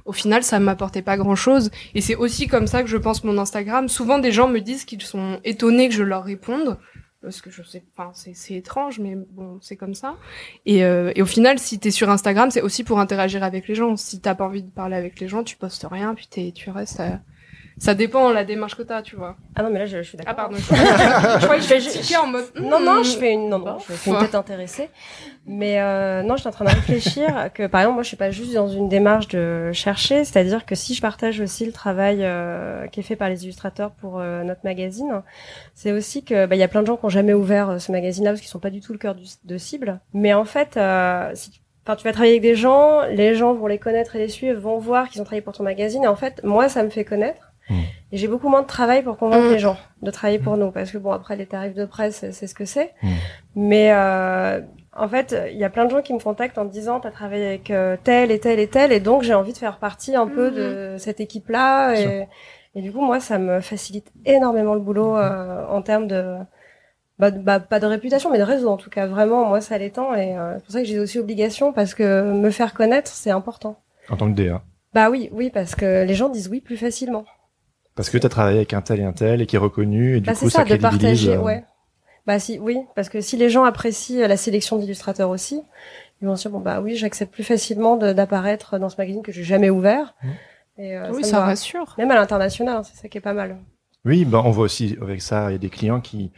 Au final, ça m'apportait pas grand chose. Et c'est aussi comme ça que je pense mon Instagram. Souvent, des gens me disent qu'ils sont étonnés que je leur réponde. Parce que je sais, enfin, c'est, c'est étrange, mais bon, c'est comme ça. Et, euh, et au final, si t'es sur Instagram, c'est aussi pour interagir avec les gens. Si t'as pas envie de parler avec les gens, tu postes rien, puis t'es, tu restes. à- Ça dépend la démarche que t'as, tu vois. Ah non, mais là, je, je suis d'accord. Ah pardon. je croyais que je en mode. Non, non, hmm. je fais une, non, non, je fais une tête intéressée. Mais euh, non, je suis en train de réfléchir que, par exemple, moi, je suis pas juste dans une démarche de chercher, c'est-à-dire que si je partage aussi le travail euh, qui est fait par les illustrateurs pour euh, notre magazine, c'est aussi que bah, il y a plein de gens qui ont jamais ouvert euh, ce magazine-là parce qu'ils sont pas du tout le cœur du- de cible. Mais en fait, euh, si tu Enfin, tu vas travailler avec des gens, les gens vont les connaître et les suivre, vont voir qu'ils ont travaillé pour ton magazine. Et en fait, moi, ça me fait connaître. Mm. Et j'ai beaucoup moins de travail pour convaincre Mm. les gens de travailler pour nous. Parce que bon, après, les tarifs de presse, c'est- ce que c'est. Mm. Mais euh, en fait, il y a plein de gens qui me contactent en me disant, t'as travaillé avec euh, tel et tel et tel. Et donc, j'ai envie de faire partie un peu de cette équipe-là. Et, et du coup, moi, ça me facilite énormément le boulot euh, en termes de... Bah, de- bah, pas de réputation, mais de réseau en tout cas. Vraiment, moi, ça l'étend. Et euh, c'est pour ça que j'ai aussi obligation, parce que me faire connaître, c'est important. en tant que DA Bah oui, oui, parce que les gens disent oui plus facilement. Parce que tu as travaillé avec un tel et un tel et qui est reconnu et du bah coup c'est ça, ça de partager, euh, ouais. Bah si, oui, parce que si les gens apprécient la sélection d'illustrateurs aussi, ils vont se dire bon bah oui, j'accepte plus facilement d'apparaître dans ce magazine que j'ai jamais ouvert. Mmh. Et, euh, Oui, ça rassure. Même à l'international, hein, c'est ça qui est pas mal. Oui, ben on voit aussi avec ça, il y a des clients qui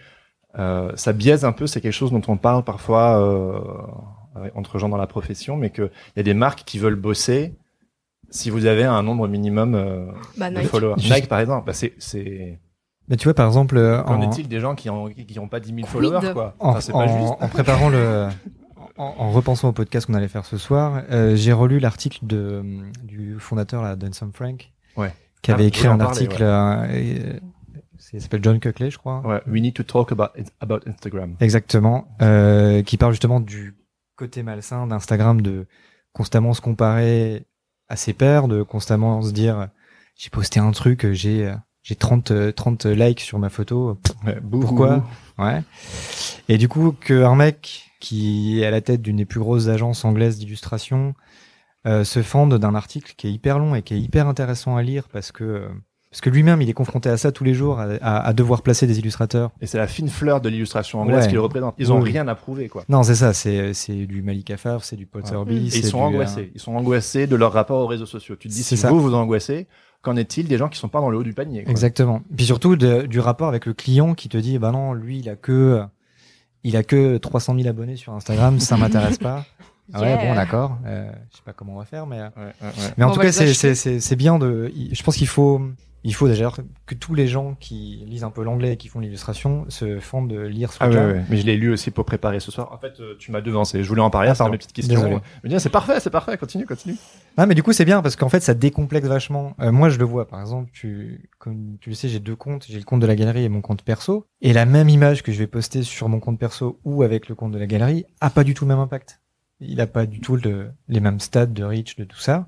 euh, ça biaise un peu, c'est quelque chose dont on parle parfois euh, entre gens dans la profession, mais que il y a des marques qui veulent bosser si vous avez un nombre minimum euh, Bah, de Nike. followers. Juste- Nike par exemple, bah, c'est c'est Mais tu vois, par exemple, euh, qu'en en, est-il des gens qui ont qui ont pas 10 000 Quid followers quoi en, Enfin, c'est pas en- juste. en préparant le, en, en repensant au podcast qu'on allait faire ce soir, euh, j'ai relu l'article de du fondateur là, d'Anson Frank, Ouais. qui Ah, avait je écrit un parler, article. euh, et, euh, il s'appelle John Cuckley, je crois. Ouais, we need to talk about about Instagram. Exactement, euh, qui parle justement du côté malsain d'Instagram, de constamment se comparer à ses pairs, de constamment se dire j'ai posté un truc, j'ai euh, j'ai 30 euh, 30 likes sur ma photo, Pourquoi Ouais. Et du coup, qu'un mec qui est à la tête d'une des plus grosses agences anglaises d'illustration euh, se fende d'un article qui est hyper long et qui est hyper intéressant à lire parce que euh, parce que lui-même il est confronté à ça tous les jours, à, à- à devoir placer des illustrateurs. Et c'est la fine fleur de l'illustration anglaise Ouais. qui le représente. Ils ont Oui. rien à prouver quoi. Non, c'est ça, c'est c'est du Malika Favre, c'est du Paul Ouais. Et ils sont du, euh, angoissés. Ils sont angoissés de leur rapport aux réseaux sociaux. Tu te dis C'est si ça. vous vous angoissez, qu'en est-il des gens qui sont pas dans le haut du panier quoi? Exactement. Puis surtout de- du rapport avec le client qui te dit bah non, lui il a que il a que 300 000 abonnés sur Instagram, ça m'intéresse pas. Ah ouais, bon d'accord. Euh, je sais pas comment on va faire, mais euh, Ouais, ouais, ouais. Mais en On tout va cas, les c'est acheter. c'est c'est c'est bien de. Je pense qu'il faut il faut d'ailleurs que tous les gens qui lisent un peu l'anglais et qui font l'illustration se fendent de lire ce Ah ouais. Mais je l'ai lu aussi pour préparer ce soir. En fait, euh, tu m'as devancé. Je voulais en parler. Ah, pardon. mes petites questions. Dis, ah, c'est parfait, c'est parfait. Continue, continue. Ah mais du coup c'est bien parce qu'en fait ça décomplexe vachement. Euh, moi je le vois par exemple, tu comme tu le sais j'ai deux comptes, j'ai le compte de la galerie et mon compte perso et la même image que je vais poster sur mon compte perso ou avec le compte de la galerie a pas du tout le même impact. Il a pas du tout le- les mêmes stats de reach de tout ça.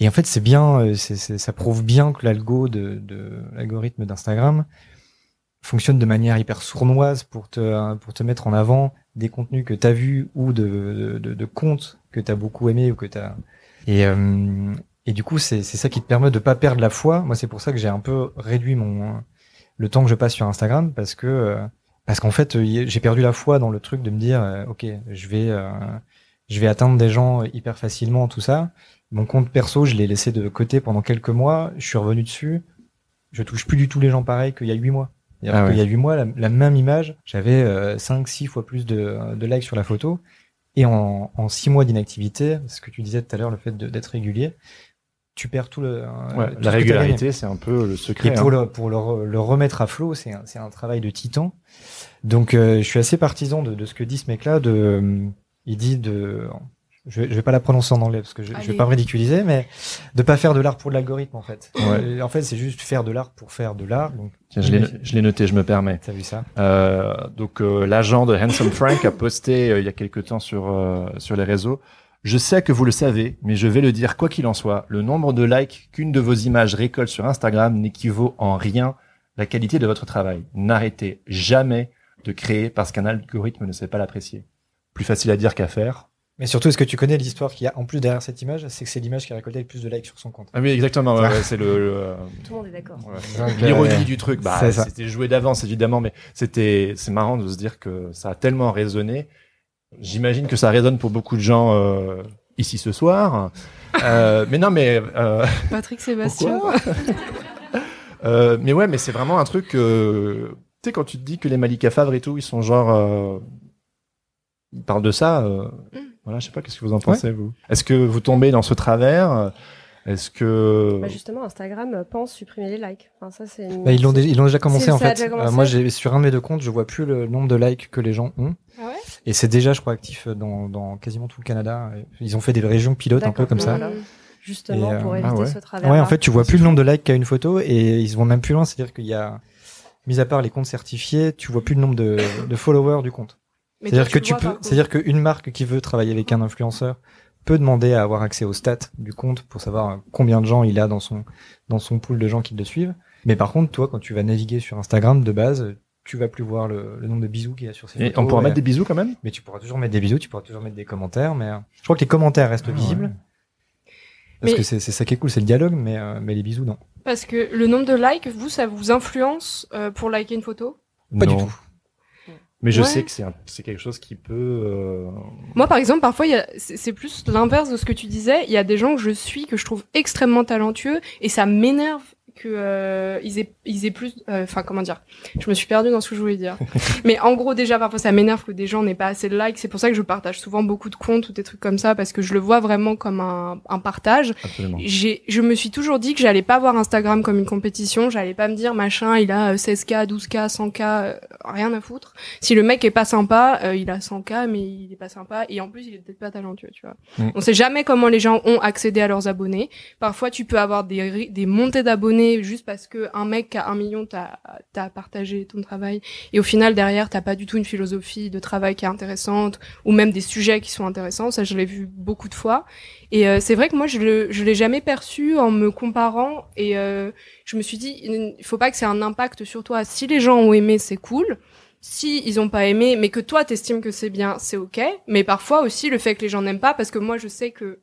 Et en fait c'est bien, euh, ça prouve bien que l'algo de, de l'algorithme d'Instagram fonctionne de manière hyper sournoise pour te pour te mettre en avant des contenus que t'as vus ou de, de, de, comptes que t'as beaucoup aimé ou que t'as et, euh, et du coup, c'est ça qui te permet de pas perdre la foi. Moi, c'est pour ça que j'ai un peu réduit mon le temps que je passe sur Instagram parce que euh, parce qu'en fait, euh, j'ai perdu la foi dans le truc de me dire, euh, ok, je vais euh, je vais atteindre des gens hyper facilement, tout ça. Mon compte perso, je l'ai laissé de côté pendant quelques mois. Je suis revenu dessus. Je touche plus du tout les gens pareils qu'il y a huit mois. C'est-à-dire Ah qu'il ouais. y a huit mois, la, la même image, j'avais euh, 5 six fois plus de, de likes sur la photo. Et en, en six mois d'inactivité, ce que tu disais tout à l'heure, le fait d'être régulier, tu perds tout le. Ouais, tout ce que la régularité, c'est un peu le secret. Et pour, hein. le, pour le, re- le remettre à flot, c'est un, travail de titan. Donc, euh, je suis assez partisan de, de ce que dit ce mec-là. De, euh, il dit de. Je vais, je vais pas la prononcer en anglais parce que je, je vais pas me ridiculiser, mais de pas faire de l'art pour de l'algorithme en fait. Ouais. En fait, c'est juste faire de l'art pour faire de l'art. Donc, Tiens, je l'ai, je l'ai noté, je me permets. t'as vu ça? Euh, donc euh, l'agent de Handsome Frank a posté euh, il y a quelque temps sur euh, sur les réseaux. Je sais que vous le savez, mais je vais le dire quoi qu'il en soit. Le nombre de likes qu'une de vos images récolte sur Instagram n'équivaut en rien à la qualité de votre travail. N'arrêtez jamais de créer parce qu'un algorithme ne sait pas l'apprécier. Plus facile à dire qu'à faire. Mais surtout, est-ce que tu connais l'histoire qu'il y a en plus derrière cette image? C'est que c'est l'image qui a récolté le plus de likes sur son compte. Ah oui, exactement. ouais, c'est le, le, euh, Tout le monde est d'accord. ouais. L'ironie euh, du truc. Bah, c'était joué d'avance évidemment, mais c'était c'est marrant de se dire que ça a tellement résonné. J'imagine que ça résonne pour beaucoup de gens euh, ici ce soir. Euh, mais non, mais euh, Patrick Sébastien. Euh, mais ouais, mais c'est vraiment un truc. euh, tu sais, quand tu te dis que les Malika Favre et tout, ils sont genre, euh, ils parlent de ça. euh, Mm. Voilà, je sais pas, qu'est-ce que vous en pensez vous? Est-ce que vous tombez dans ce travers? Est-ce que Bah justement, Instagram euh, pense supprimer les likes. Enfin, ça, c'est une- Bah, ils l'ont déjà, ils l'ont déjà commencé en fait. Euh, commencé moi, j'ai sur un de mes deux comptes, je vois plus le nombre de likes que les gens ont. Ah ouais? Et c'est déjà, je crois, actif dans, dans quasiment tout le Canada. Ils ont fait des régions pilotes un peu comme ça. Voilà. Justement, euh, pour ah éviter ouais. ce travers. Ouais, en fait, tu vois plus le nombre de likes qu'a une photo et ils vont même plus loin. C'est-à-dire qu'il y a, mis à part les comptes certifiés, tu vois plus le nombre de, de followers du compte. C'est-à-dire que tu vois, peux, c'est-à-dire qu'une marque qui veut travailler avec un influenceur peut demander à avoir accès aux stats du compte pour savoir combien de gens il a dans son, dans son pool de gens qui le suivent. Mais par contre, toi, quand tu vas naviguer sur Instagram, de base, tu vas plus voir le, le nombre de bisous qu'il y a sur ces Et photos. on pourra et- mettre des bisous quand même? Mais tu pourras toujours mettre des bisous, tu pourras toujours mettre des commentaires, mais euh, je crois que les commentaires restent Ah, visibles. Parce Mais- que c'est c'est ça qui est cool, c'est le dialogue, mais, euh, mais les bisous, non. Parce que le nombre de likes, vous, ça vous influence euh, pour liker une photo? Pas du tout. Mais je Ouais. sais que c'est quelque chose qui peut. euh, Moi, par exemple, parfois, il y a- c'est c'est plus l'inverse de ce que tu disais. Il y a des gens que je suis, que je trouve extrêmement talentueux, et ça m'énerve que euh, ils aient ils aient plus euh, enfin comment dire je me suis perdue dans ce que je voulais dire. Mais en gros déjà parfois ça m'énerve que des gens n'aient pas assez de likes. C'est pour ça que je partage souvent beaucoup de comptes ou des trucs comme ça parce que je le vois vraiment comme un, un partage. J'ai je me suis toujours dit que j'allais pas voir Instagram comme une compétition. J'allais pas me dire machin il a euh, 16k 12k 100k euh, rien à foutre. Si le mec est pas sympa euh, il a 100k mais il est pas sympa. Et en plus il est peut-être pas talentueux tu vois. Mm. on sait jamais comment les gens ont accédé à leurs abonnés. Parfois tu peux avoir des des montées d'abonnés juste parce que un mec qui a un million t'a t'a partagé ton travail. Et au final derrière t'as pas du tout une philosophie de travail qui est intéressante ou même des sujets qui sont intéressants. Ça je l'ai vu beaucoup de fois. Et euh, c'est vrai que moi je le je l'ai jamais perçu en me comparant. Et euh, je me suis dit il faut pas que c'est un impact sur toi. Si les gens ont aimé c'est cool. Si ils ont pas aimé mais que toi t'estimes que c'est bien c'est ok. Mais parfois aussi le fait que les gens n'aiment pas parce que moi je sais que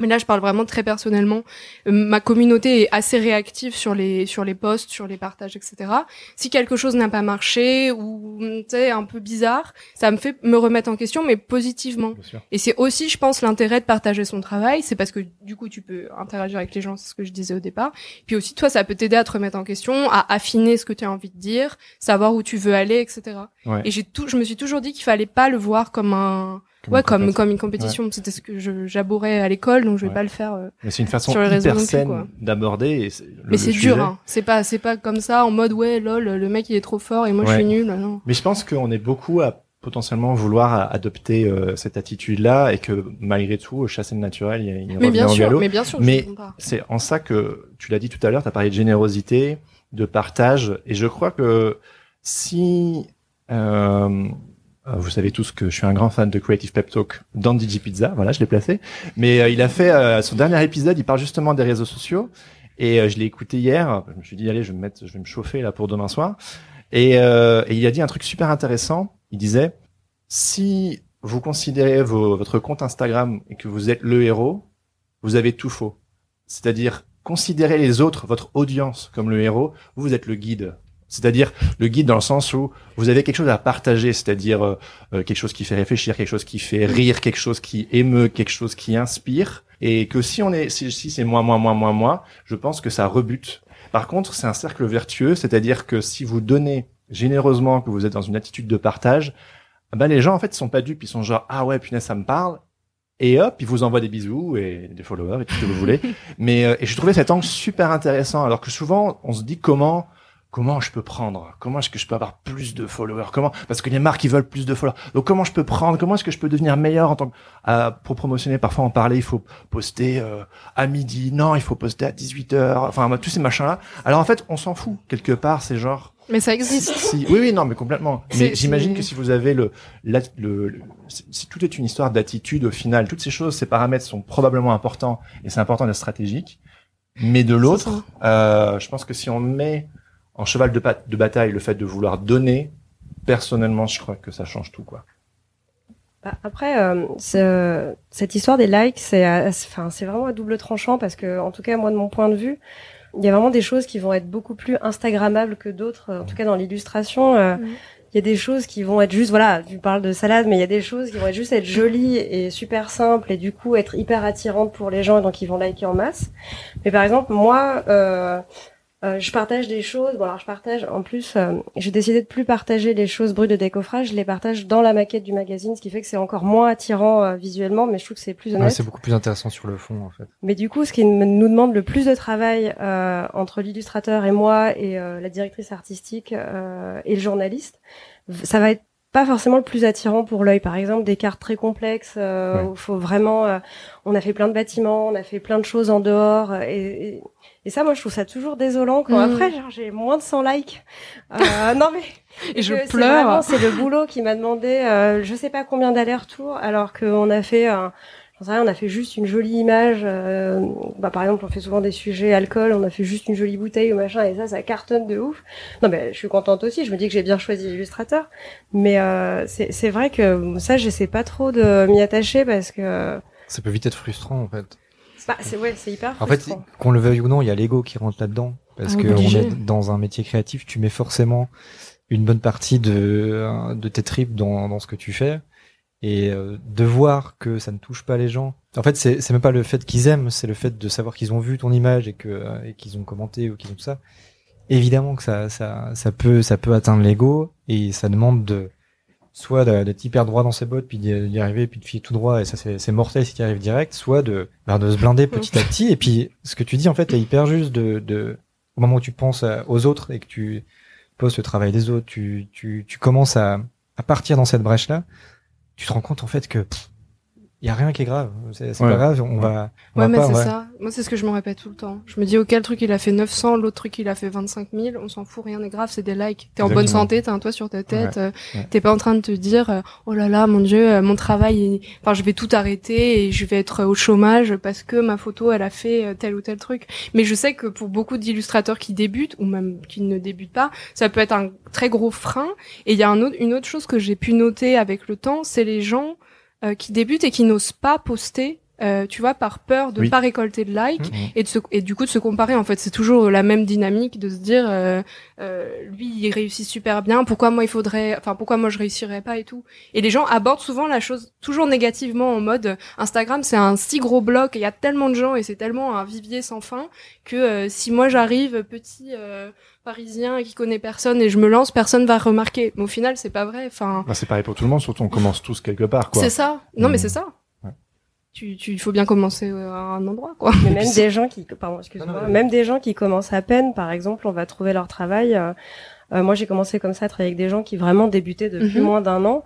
mais là, je parle vraiment très personnellement. Euh, ma communauté est assez réactive sur les sur les posts, sur les partages, etc. Si quelque chose n'a pas marché ou tu sais un peu bizarre, ça me fait me remettre en question, mais positivement. Et c'est aussi, je pense, l'intérêt de partager son travail, c'est parce que du coup, tu peux interagir avec les gens, c'est ce que je disais au départ. Puis aussi, toi, ça peut t'aider à te remettre en question, à affiner ce que tu as envie de dire, savoir où tu veux aller, etc. Ouais. Et j'ai tout, je me suis toujours dit qu'il fallait pas le voir comme un, ouais, une comme comme une compétition. C'était ce que j'abourais à l'école, donc je vais Ouais. pas le faire. euh. Mais c'est une façon Sur les réseaux hyper saine d'aborder. Mais c'est dur, hein. C'est pas c'est pas comme ça en mode ouais lol, le mec il est trop fort et moi je Ouais. suis nul. Non. Mais je pense qu'on est beaucoup à potentiellement vouloir adopter euh, cette attitude-là et que malgré tout, chasser le naturel, il y a une Mais bien au sûr, galop. mais bien sûr. Mais-. C'est en ça que tu l'as dit tout à l'heure, tu as parlé de générosité, de partage, et je crois que si euh, euh, vous savez tous que je suis un grand fan de Creative Pep Talk dans DJ Pizza, voilà, je l'ai placé. Mais euh, il a fait euh, son dernier épisode, il parle justement des réseaux sociaux, et euh, je l'ai écouté hier. Je me suis dit allez, je vais me mettre, je vais me chauffer là pour demain soir. Et, euh, et il a dit un truc super intéressant. Il disait si vous considérez vos- votre compte Instagram et que vous êtes le héros, vous avez tout faux. C'est-à-dire, considérez les autres, votre audience, comme le héros, vous êtes le guide. C'est-à-dire le guide dans le sens où vous avez quelque chose à partager, c'est-à-dire euh, euh, quelque chose qui fait réfléchir, quelque chose qui fait rire, quelque chose qui émeut, quelque chose qui inspire, et que si on est, si, si c'est moi, moi, moi, moi, moi, je pense que ça rebute. Par contre, c'est un cercle vertueux, c'est-à-dire que si vous donnez généreusement, que vous êtes dans une attitude de partage, ben les gens en fait sont pas dupes, ils sont genre ah ouais punaise ça me parle, et hop, il vous envoie des bisous et des followers et tout ce que vous voulez. Mais euh, et je trouvais cet angle super intéressant, alors que souvent on se dit comment comment je peux prendre? Comment est-ce que je peux avoir plus de followers? Comment Parce que les marques ils veulent plus de followers. Donc comment je peux prendre? Comment est-ce que je peux devenir meilleur en tant que euh, pour promotionner Parfois en parler, il faut poster euh, à midi. Non, il faut poster à 18 h Enfin tous ces machins là. Alors en fait, on s'en fout quelque part. C'est genre. Mais ça existe. Si, oui, oui, non, mais complètement. Mais j'imagine que si vous avez le, le, le, tout est une histoire d'attitude au final. Toutes ces choses, ces paramètres sont probablement importants et c'est important d'être stratégique. Mais de l'autre, euh, je pense que si on met en cheval de, de bataille le fait de vouloir donner, personnellement, je crois que ça change tout, quoi. Bah, après, euh, cette histoire des likes, c'est, enfin, c'est vraiment à double tranchant parce que, en tout cas, moi, de mon point de vue, il y a vraiment des choses qui vont être beaucoup plus instagrammables que d'autres. En tout cas, dans l'illustration, euh, il y a des choses qui vont être juste, voilà, tu parles de salade, mais il y a des choses qui vont être juste être jolies et super simples et du coup être hyper attirantes pour les gens et donc ils vont liker en masse. Mais par exemple, moi, euh, euh, je partage des choses. Bon alors je partage. En plus, euh, j'ai décidé de plus partager les choses brutes de décoffrage. Je les partage dans la maquette du magazine, ce qui fait que c'est encore moins attirant euh, visuellement, mais je trouve que c'est plus honnête. c'est beaucoup plus intéressant sur le fond, en fait. Mais du coup, ce qui nous demande le plus de travail entre l'illustrateur et moi et la directrice artistique et le journaliste, ça va être pas forcément le plus attirant pour l'œil. Par exemple, des cartes très complexes où il faut vraiment. on a fait plein de bâtiments, on a fait plein de choses en dehors et et ça, moi, je trouve ça toujours désolant quand mm. après, genre, j'ai moins de 100 likes. Euh, non, mais. Et je pleure. C'est le boulot qui m'a demandé, euh, je sais pas combien d'allers-retours, alors qu'on a fait un, sais rien, on a fait juste une jolie image. Euh, bah, par exemple, on fait souvent des sujets alcool, on a fait juste une jolie bouteille ou machin, et ça, ça cartonne de ouf. Non, mais je suis contente aussi. Je me dis que j'ai bien choisi l'illustrateur, mais euh, c'est vrai que ça, j'essaie pas trop de m'y attacher parce que ça peut vite être frustrant en fait. Bah, c'est ouais, c'est hyper. En fait, qu'on le veuille ou non, il y a l'ego qui rentre là-dedans parce ah, que on est dans un métier créatif, tu mets forcément une bonne partie de de tes tripes dans dans ce que tu fais et euh, de voir que ça ne touche pas les gens. En fait, c'est c'est même pas le fait qu'ils aiment, c'est le fait de savoir qu'ils ont vu ton image et que et qu'ils ont commenté ou qu'ils ont tout ça. Évidemment que ça ça ça peut ça peut atteindre l'ego et ça demande de soit d'être hyper droit dans ses bottes, puis d'y arriver, puis de filer tout droit, et ça c'est mortel si tu arrives direct, soit de, bah, de se blinder petit à petit. Et puis ce que tu dis en fait est hyper juste de, de au moment où tu penses aux autres et que tu poses le travail des autres, tu, tu, tu commences à, à partir dans cette brèche là, tu te rends compte en fait que il y a rien qui est grave. C'est pas grave, on va. ouais, mais c'est ça. Moi, c'est ce que je me répète tout le temps. Je me dis, auquel truc il a fait 900, l'autre truc il a fait 25 000, on s'en fout, rien n'est grave, c'est des likes. T'es en bonne santé, t'as un toit sur ta tête, euh, t'es pas en train de te dire, euh, oh là là, mon dieu, euh, mon travail, enfin, je vais tout arrêter et je vais être au chômage parce que ma photo, elle a fait tel ou tel truc. Mais je sais que pour beaucoup d'illustrateurs qui débutent ou même qui ne débutent pas, ça peut être un très gros frein. Et il y a un autre, une autre chose que j'ai pu noter avec le temps, c'est les gens euh, qui débutent et qui n'osent pas poster euh, tu vois, par peur de ne pas récolter de likes mmh, mmh. et de se, et du coup de se comparer. En fait, c'est toujours la même dynamique de se dire, euh, euh, lui il réussit super bien, pourquoi moi il faudrait, enfin pourquoi moi je réussirais pas et tout. Et les gens abordent souvent la chose toujours négativement en mode Instagram c'est un si gros bloc, il y a tellement de gens et c'est tellement un vivier sans fin que euh, si moi j'arrive petit parisien qui connaît personne et je me lance, personne va remarquer. Mais au final c'est pas vrai. Enfin. Bah, c'est pareil pour tout le monde, surtout on commence tous quelque part. C'est ça. Non mais mmh. c'est ça tu, tu, il faut bien commencer euh, à un endroit, quoi. Mais même des gens qui, pardon, excuse-moi, même des gens qui commencent à peine, par exemple, on va trouver leur travail. Euh, euh moi, j'ai commencé comme ça à travailler avec des gens qui vraiment débutaient depuis mhm. moins d'un an.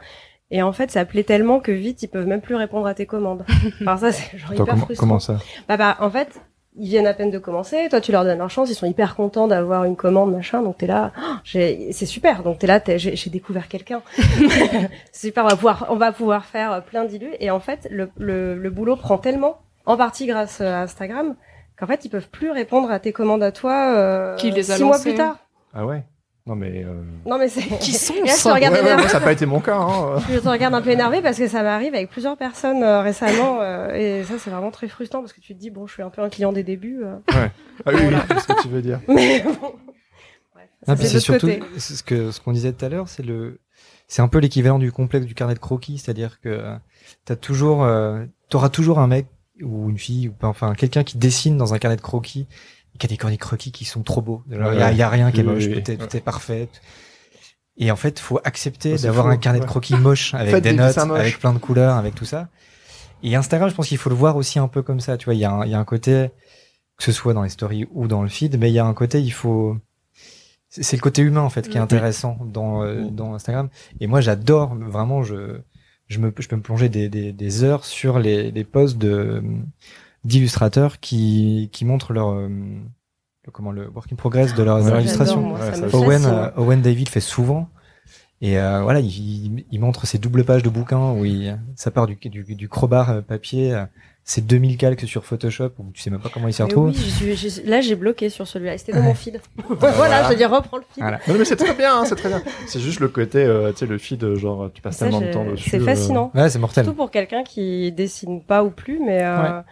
Et en fait, ça plaît tellement que vite, ils peuvent même plus répondre à tes commandes. Enfin, ça, c'est genre hyper frustrant. Comment ça? Bah, bah, en fait, ils viennent à peine de commencer, toi tu leur donnes leur chance, ils sont hyper contents d'avoir une commande machin, donc t'es là, oh, c'est super, donc t'es là, j'ai découvert quelqu'un, c'est super, on va pouvoir, on va pouvoir faire plein d'illus, et en fait le, le, le, boulot prend tellement, en partie grâce à Instagram, qu'en fait ils peuvent plus répondre à tes commandes à toi euh, six mois plus tard. Ah ouais? Non mais euh... non mais c'est qui sont là, ça, ouais, ouais, ça n'a pas été mon cas. Hein. je te regarde un peu énervé parce que ça m'arrive avec plusieurs personnes euh, récemment euh, et ça c'est vraiment très frustrant parce que tu te dis bon je suis un peu un client des débuts. Euh. Ouais. Ah oui, oui, c'est ce que tu veux dire. Mais bon. Bref, c'est surtout ce que ce qu'on disait tout à l'heure, c'est le c'est un peu l'équivalent du complexe du carnet de croquis, c'est-à-dire que t'as toujours t'auras toujours un mec ou une fille ou enfin quelqu'un qui dessine dans un carnet de croquis il y a des cornets croquis qui sont trop beaux. Il y, a, rien qui est moche, tout, est, parfait. Et en fait, faut accepter d'avoir un carnet de croquis moche avec des notes, avec plein de couleurs, avec tout ça. Et Instagram, je pense qu'il faut le voir aussi un peu comme ça. Tu vois, il y, a un, il y a un côté, que ce soit dans les stories ou dans le feed, mais il y a un côté, il faut. C'est le côté humain en fait qui est intéressant dans euh, dans Instagram. Et moi, j'adore vraiment. Je je me je peux me plonger des des, des heures sur les les posts de d'illustrateurs qui qui montrent leur euh, le- comment le work in progress de leur, de leur Ça, illustration. j'adore, moi, Ouais, me Owen, euh, Owen David fait souvent. Et euh, voilà, il, il, il montre ses doubles pages de bouquins où il, ça part du, du, du crowbar euh, papier, euh, c'est 2000 calques sur Photoshop où tu sais même pas comment il s'y retrouve. oui, je je- là j'ai bloqué sur celui-là. C'était dans Ouais. mon feed. voilà, je dis reprends le feed. Voilà. Non, mais c'est très bien, hein, c'est très bien. C'est juste le côté, euh, tu sais, le feed, euh, genre, tu passes Ça, tellement de temps dessus. C'est euh, fascinant. Ouais, c'est mortel. Surtout pour quelqu'un qui dessine pas ou plus, mais euh, Ouais.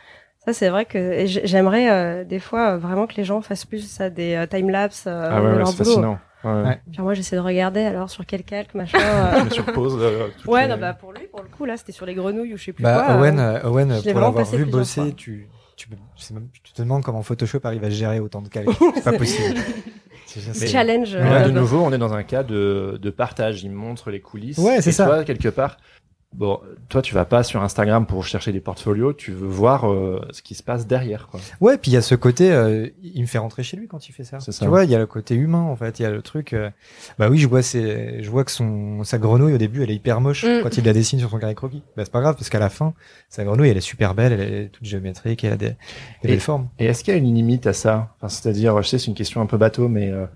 Ça c'est vrai que j'aimerais euh, des fois euh, vraiment que les gens fassent plus ça des euh, time lapse Ah de ouais, c'est fascinant. Ouais. Ouais. Puis moi j'essaie de regarder alors sur quel calque machin. euh. Je me surpose. euh, ouais, les- non bah pour lui pour le coup là c'était sur les grenouilles ou je sais plus Bah, quoi. Owen, euh. euh, Owen pour l'avoir vu bosser, fois. tu, tu, même- te demandes comment Photoshop arrive à gérer autant de calques. C'est pas possible. C'est- c'est- challenge. Mais là, euh, de nouveau, on est dans un cas de, de partage. Il montre les coulisses. Ouais, c'est ça. Toi, quelque part, bon, toi, tu vas pas sur Instagram pour chercher des portfolios. Tu veux voir euh, ce qui se passe derrière, quoi. Ouais, puis il y a ce côté, euh, il me fait rentrer chez lui quand il fait ça. C'est Tu ça. vois, il y a le côté humain en fait, il y a le truc. euh, bah oui, je vois, c'est, je vois que son sa grenouille au début, elle est hyper moche Mm. quand il la dessine sur son carré croquis. Bah c'est pas grave parce qu'à la fin, sa grenouille, elle est super belle, elle est toute géométrique, elle a des, des Et- belles formes. Et est-ce qu'il y a une limite à ça? Enfin, C'est-à-dire, je sais, c'est une question un peu bateau, mais euh,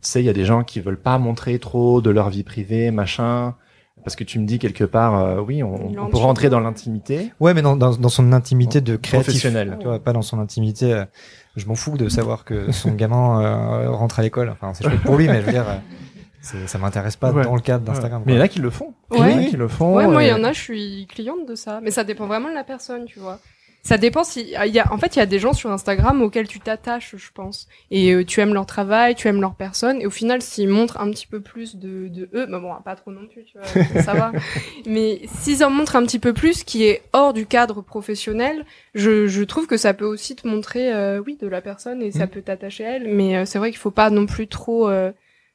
tu sais, il y a des gens qui veulent pas montrer trop de leur vie privée, machin. Parce que tu me dis quelque part, euh, oui, on, on peut rentrer dans l'intimité. Ouais, mais dans, dans, dans son intimité de créatif, Professionnel. tu vois, pas dans son intimité. euh, je m'en fous de savoir que son gamin euh, rentre à l'école. Enfin, c'est chouette pour lui, mais je veux dire, euh, ça m'intéresse pas Ouais. dans le cadre d'Instagram. Mais il y en a qui le font. Ouais. Il y en a qui le font. Ouais, moi, il y en a, je suis cliente de ça. Mais ça dépend vraiment de la personne, tu vois. Ça dépend si, il y a, en fait, il y a des gens sur Instagram auxquels tu t'attaches, je pense. Et euh, tu aimes leur travail, tu aimes leur personne. Et au final, s'ils montrent un petit peu plus de, de eux, bah bon, pas trop non plus, tu vois, ça va. Mais s'ils en montrent un petit peu plus, qui est hors du cadre professionnel, je, je trouve que ça peut aussi te montrer, euh, oui, de la personne et ça Mm. peut t'attacher à elle. Mais euh, c'est vrai qu'il faut pas non plus trop, euh,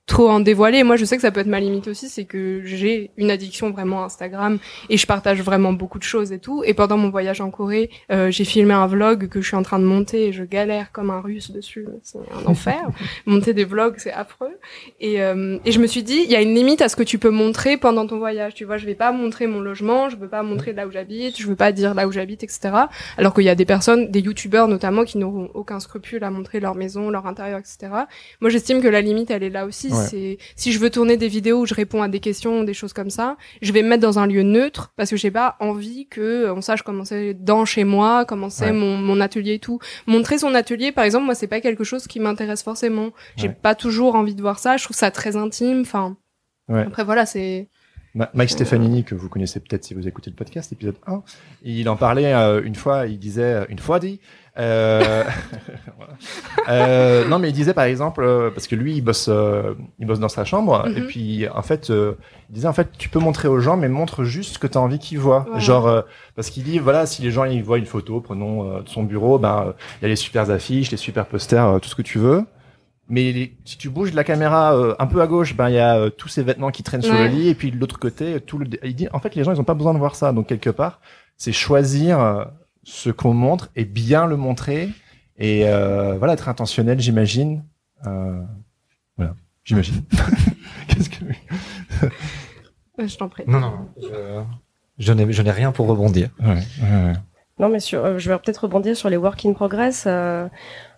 trop en dévoiler. Et moi, je sais que ça peut être ma limite aussi, c'est que j'ai une addiction vraiment à Instagram et je partage vraiment beaucoup de choses et tout. Et pendant mon voyage en Corée, euh, j'ai filmé un vlog que je suis en train de monter et je galère comme un russe dessus. C'est un enfer. Monter des vlogs, c'est affreux. Et, euh, et je me suis dit, il y a une limite à ce que tu peux montrer pendant ton voyage. Tu vois, je vais pas montrer mon logement, je veux pas montrer là où j'habite, je veux pas dire là où j'habite, etc. Alors qu'il y a des personnes, des youtubeurs notamment, qui n'auront aucun scrupule à montrer leur maison, leur intérieur, etc. Moi, j'estime que la limite, elle est là aussi. Ouais. Si je veux tourner des vidéos où je réponds à des questions, des choses comme ça, je vais me mettre dans un lieu neutre parce que j'ai pas envie que on sache comment c'est dans chez moi, comment c'est Ouais. mon, mon atelier et tout. Montrer son atelier, par exemple, moi, c'est pas quelque chose qui m'intéresse forcément. J'ai Ouais. pas toujours envie de voir ça. Je trouve ça très intime. Enfin, après voilà, c'est Mike Stefanini, que vous connaissez peut-être si vous écoutez le podcast, épisode 1, il en parlait euh, une fois, il disait, une fois dit, euh. Euh, non mais il disait par exemple, euh, parce que lui il bosse, euh, il bosse dans sa chambre, Mhm. et puis en fait, il disait en fait, tu peux montrer aux gens, mais montre juste ce que tu as envie qu'ils voient. Genre, parce qu'il dit, voilà, si les gens ils voient une photo, prenons de son bureau, ben il y a les super affiches, les super posters, tout ce que tu veux. Mais les- si tu bouges la caméra euh, un peu à gauche, ben il y a euh, tous ces vêtements qui traînent sur le lit, et puis de l'autre côté, tout le. Il dit, en fait, les gens ils ont pas besoin de voir ça. Donc quelque part, c'est choisir ce qu'on montre et bien le montrer, et euh, voilà, être intentionnel, j'imagine. Euh, voilà, j'imagine. Qu'est-ce que Euh, je t'en prie. Non, non, je, je n'ai, je n'ai rien pour rebondir. ouais, ouais, ouais. Non, mais sur, euh, je vais peut-être rebondir sur les work in progress. euh,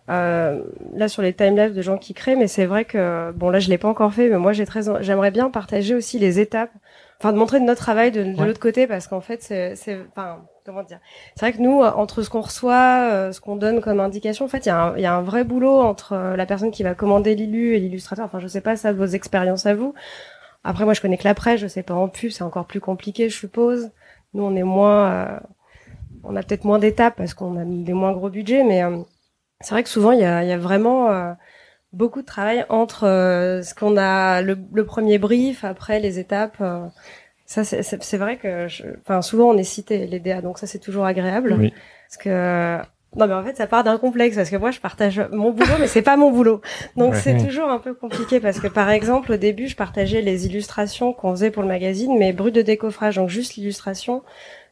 euh, là, sur les timelapse de gens qui créent, mais c'est vrai que bon, là, je l'ai pas encore fait, mais moi, j'ai très, j'aimerais bien partager aussi les étapes, enfin, de montrer de notre travail de, de Ouais. l'autre côté, parce qu'en fait, c'est, enfin, comment dire, c'est vrai que nous, euh, entre ce qu'on reçoit, euh, ce qu'on donne comme indication, en fait, il y, a un- y a un vrai boulot entre euh, la personne qui va commander l'illu et l'illustrateur. Enfin, je sais pas ça, vos expériences à vous. Après, moi, je connais que l'après, je sais pas en pub, c'est encore plus compliqué, je suppose. Nous, on est moins, euh, on a peut-être moins d'étapes parce qu'on a des moins gros budgets, mais euh, c'est vrai que souvent il y a, y a vraiment euh, beaucoup de travail entre euh, ce qu'on a le, le premier brief, après les étapes. euh, ça, c'est- vrai que, je- enfin, souvent on est cité les DA, donc ça c'est toujours agréable. Oui. Parce que non, mais en fait ça part d'un complexe parce que moi je partage mon boulot, mais c'est pas mon boulot. Donc Ouais. c'est toujours un peu compliqué parce que par exemple au début je partageais les illustrations qu'on faisait pour le magazine, mais brut de décoffrage, donc juste l'illustration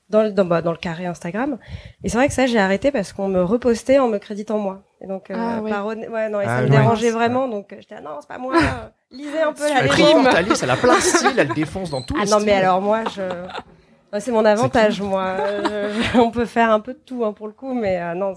dans le dans, bah, dans le carré Instagram. Et c'est vrai que ça j'ai arrêté parce qu'on me repostait en me créditant moi. Et donc euh, Ah, ouais. par hon- ouais non et Ah, ça me ouais. dérangeait vraiment donc euh, j'étais ah, non c'est pas moi. Lisez un peu la Elle est légende. triumphaliste, elle a plein de styles, elle défonce dans tout. Ah non mais alors moi je c'est mon avantage moi. Je- On peut faire un peu de tout hein, pour le coup mais euh, non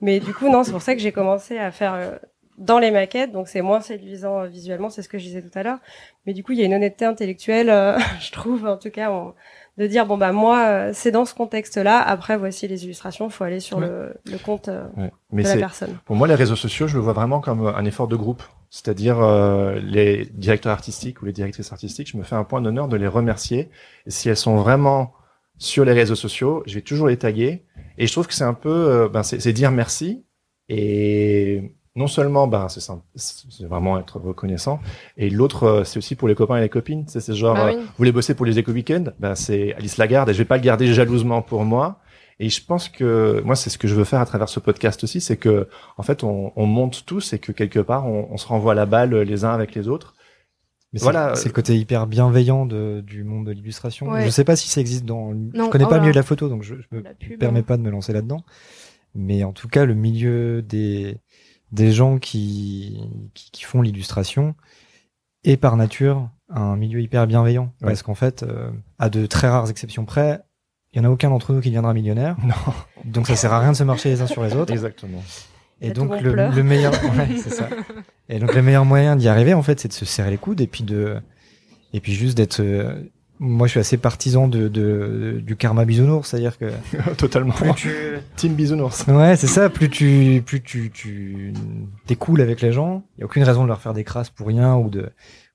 mais du coup non c'est pour ça que j'ai commencé à faire euh, dans les maquettes donc c'est moins séduisant euh, visuellement c'est ce que je disais tout à l'heure mais du coup il y a une honnêteté intellectuelle euh, je trouve en tout cas on- de dire bon bah moi euh, c'est dans ce contexte là après voici les illustrations faut aller sur Ouais. le, le compte euh, Ouais. Mais de la personne. pour moi les réseaux sociaux, je le vois vraiment comme un effort de groupe. C'est-à-dire euh, les directeurs artistiques ou les directrices artistiques, je me fais un point d'honneur de les remercier. Et si elles sont vraiment sur les réseaux sociaux, je vais toujours les taguer. Et je trouve que c'est un peu, euh, ben c'est c'est dire merci. Et non seulement, ben c'est simple, c'est vraiment être reconnaissant. Et l'autre, euh, c'est aussi pour les copains et les copines. C'est c'est genre, Bah euh, vous voulez bosser pour les éco weekends Ben c'est Alice Lagarde. Et je vais pas le garder jalousement pour moi. Et je pense que moi, c'est ce que je veux faire à travers ce podcast aussi, c'est que en fait, on, on monte tous et que quelque part, on, on se renvoie la balle les uns avec les autres. Mais c'est- Voilà. c'est le côté hyper bienveillant de, du monde de l'illustration. Ouais. Je sais pas si ça existe dans. Non, je connais oh pas le milieu de la photo, donc je, je me pub, permets hein. pas de me lancer là-dedans. Mais en tout cas, le milieu des des gens qui qui, qui font l'illustration est par nature un milieu hyper bienveillant Ouais. parce qu'en fait, euh, à de très rares exceptions près, il y en a aucun d'entre nous qui deviendra millionnaire. Non. Donc ça sert à rien de se marcher les uns sur les autres. Exactement. Et donc le, le meilleur, ouais, c'est ça. Et donc le meilleur moyen d'y arriver, en fait, c'est de se serrer les coudes et puis de, et puis juste d'être. Euh, moi, je suis assez partisan de, de du karma bisounours, c'est-à-dire que Totalement. plus tu, Team bisounours. ouais, c'est ça, plus tu, plus tu, tu t'es cool avec les gens. Il y a aucune raison de leur faire des crasses pour rien ou de,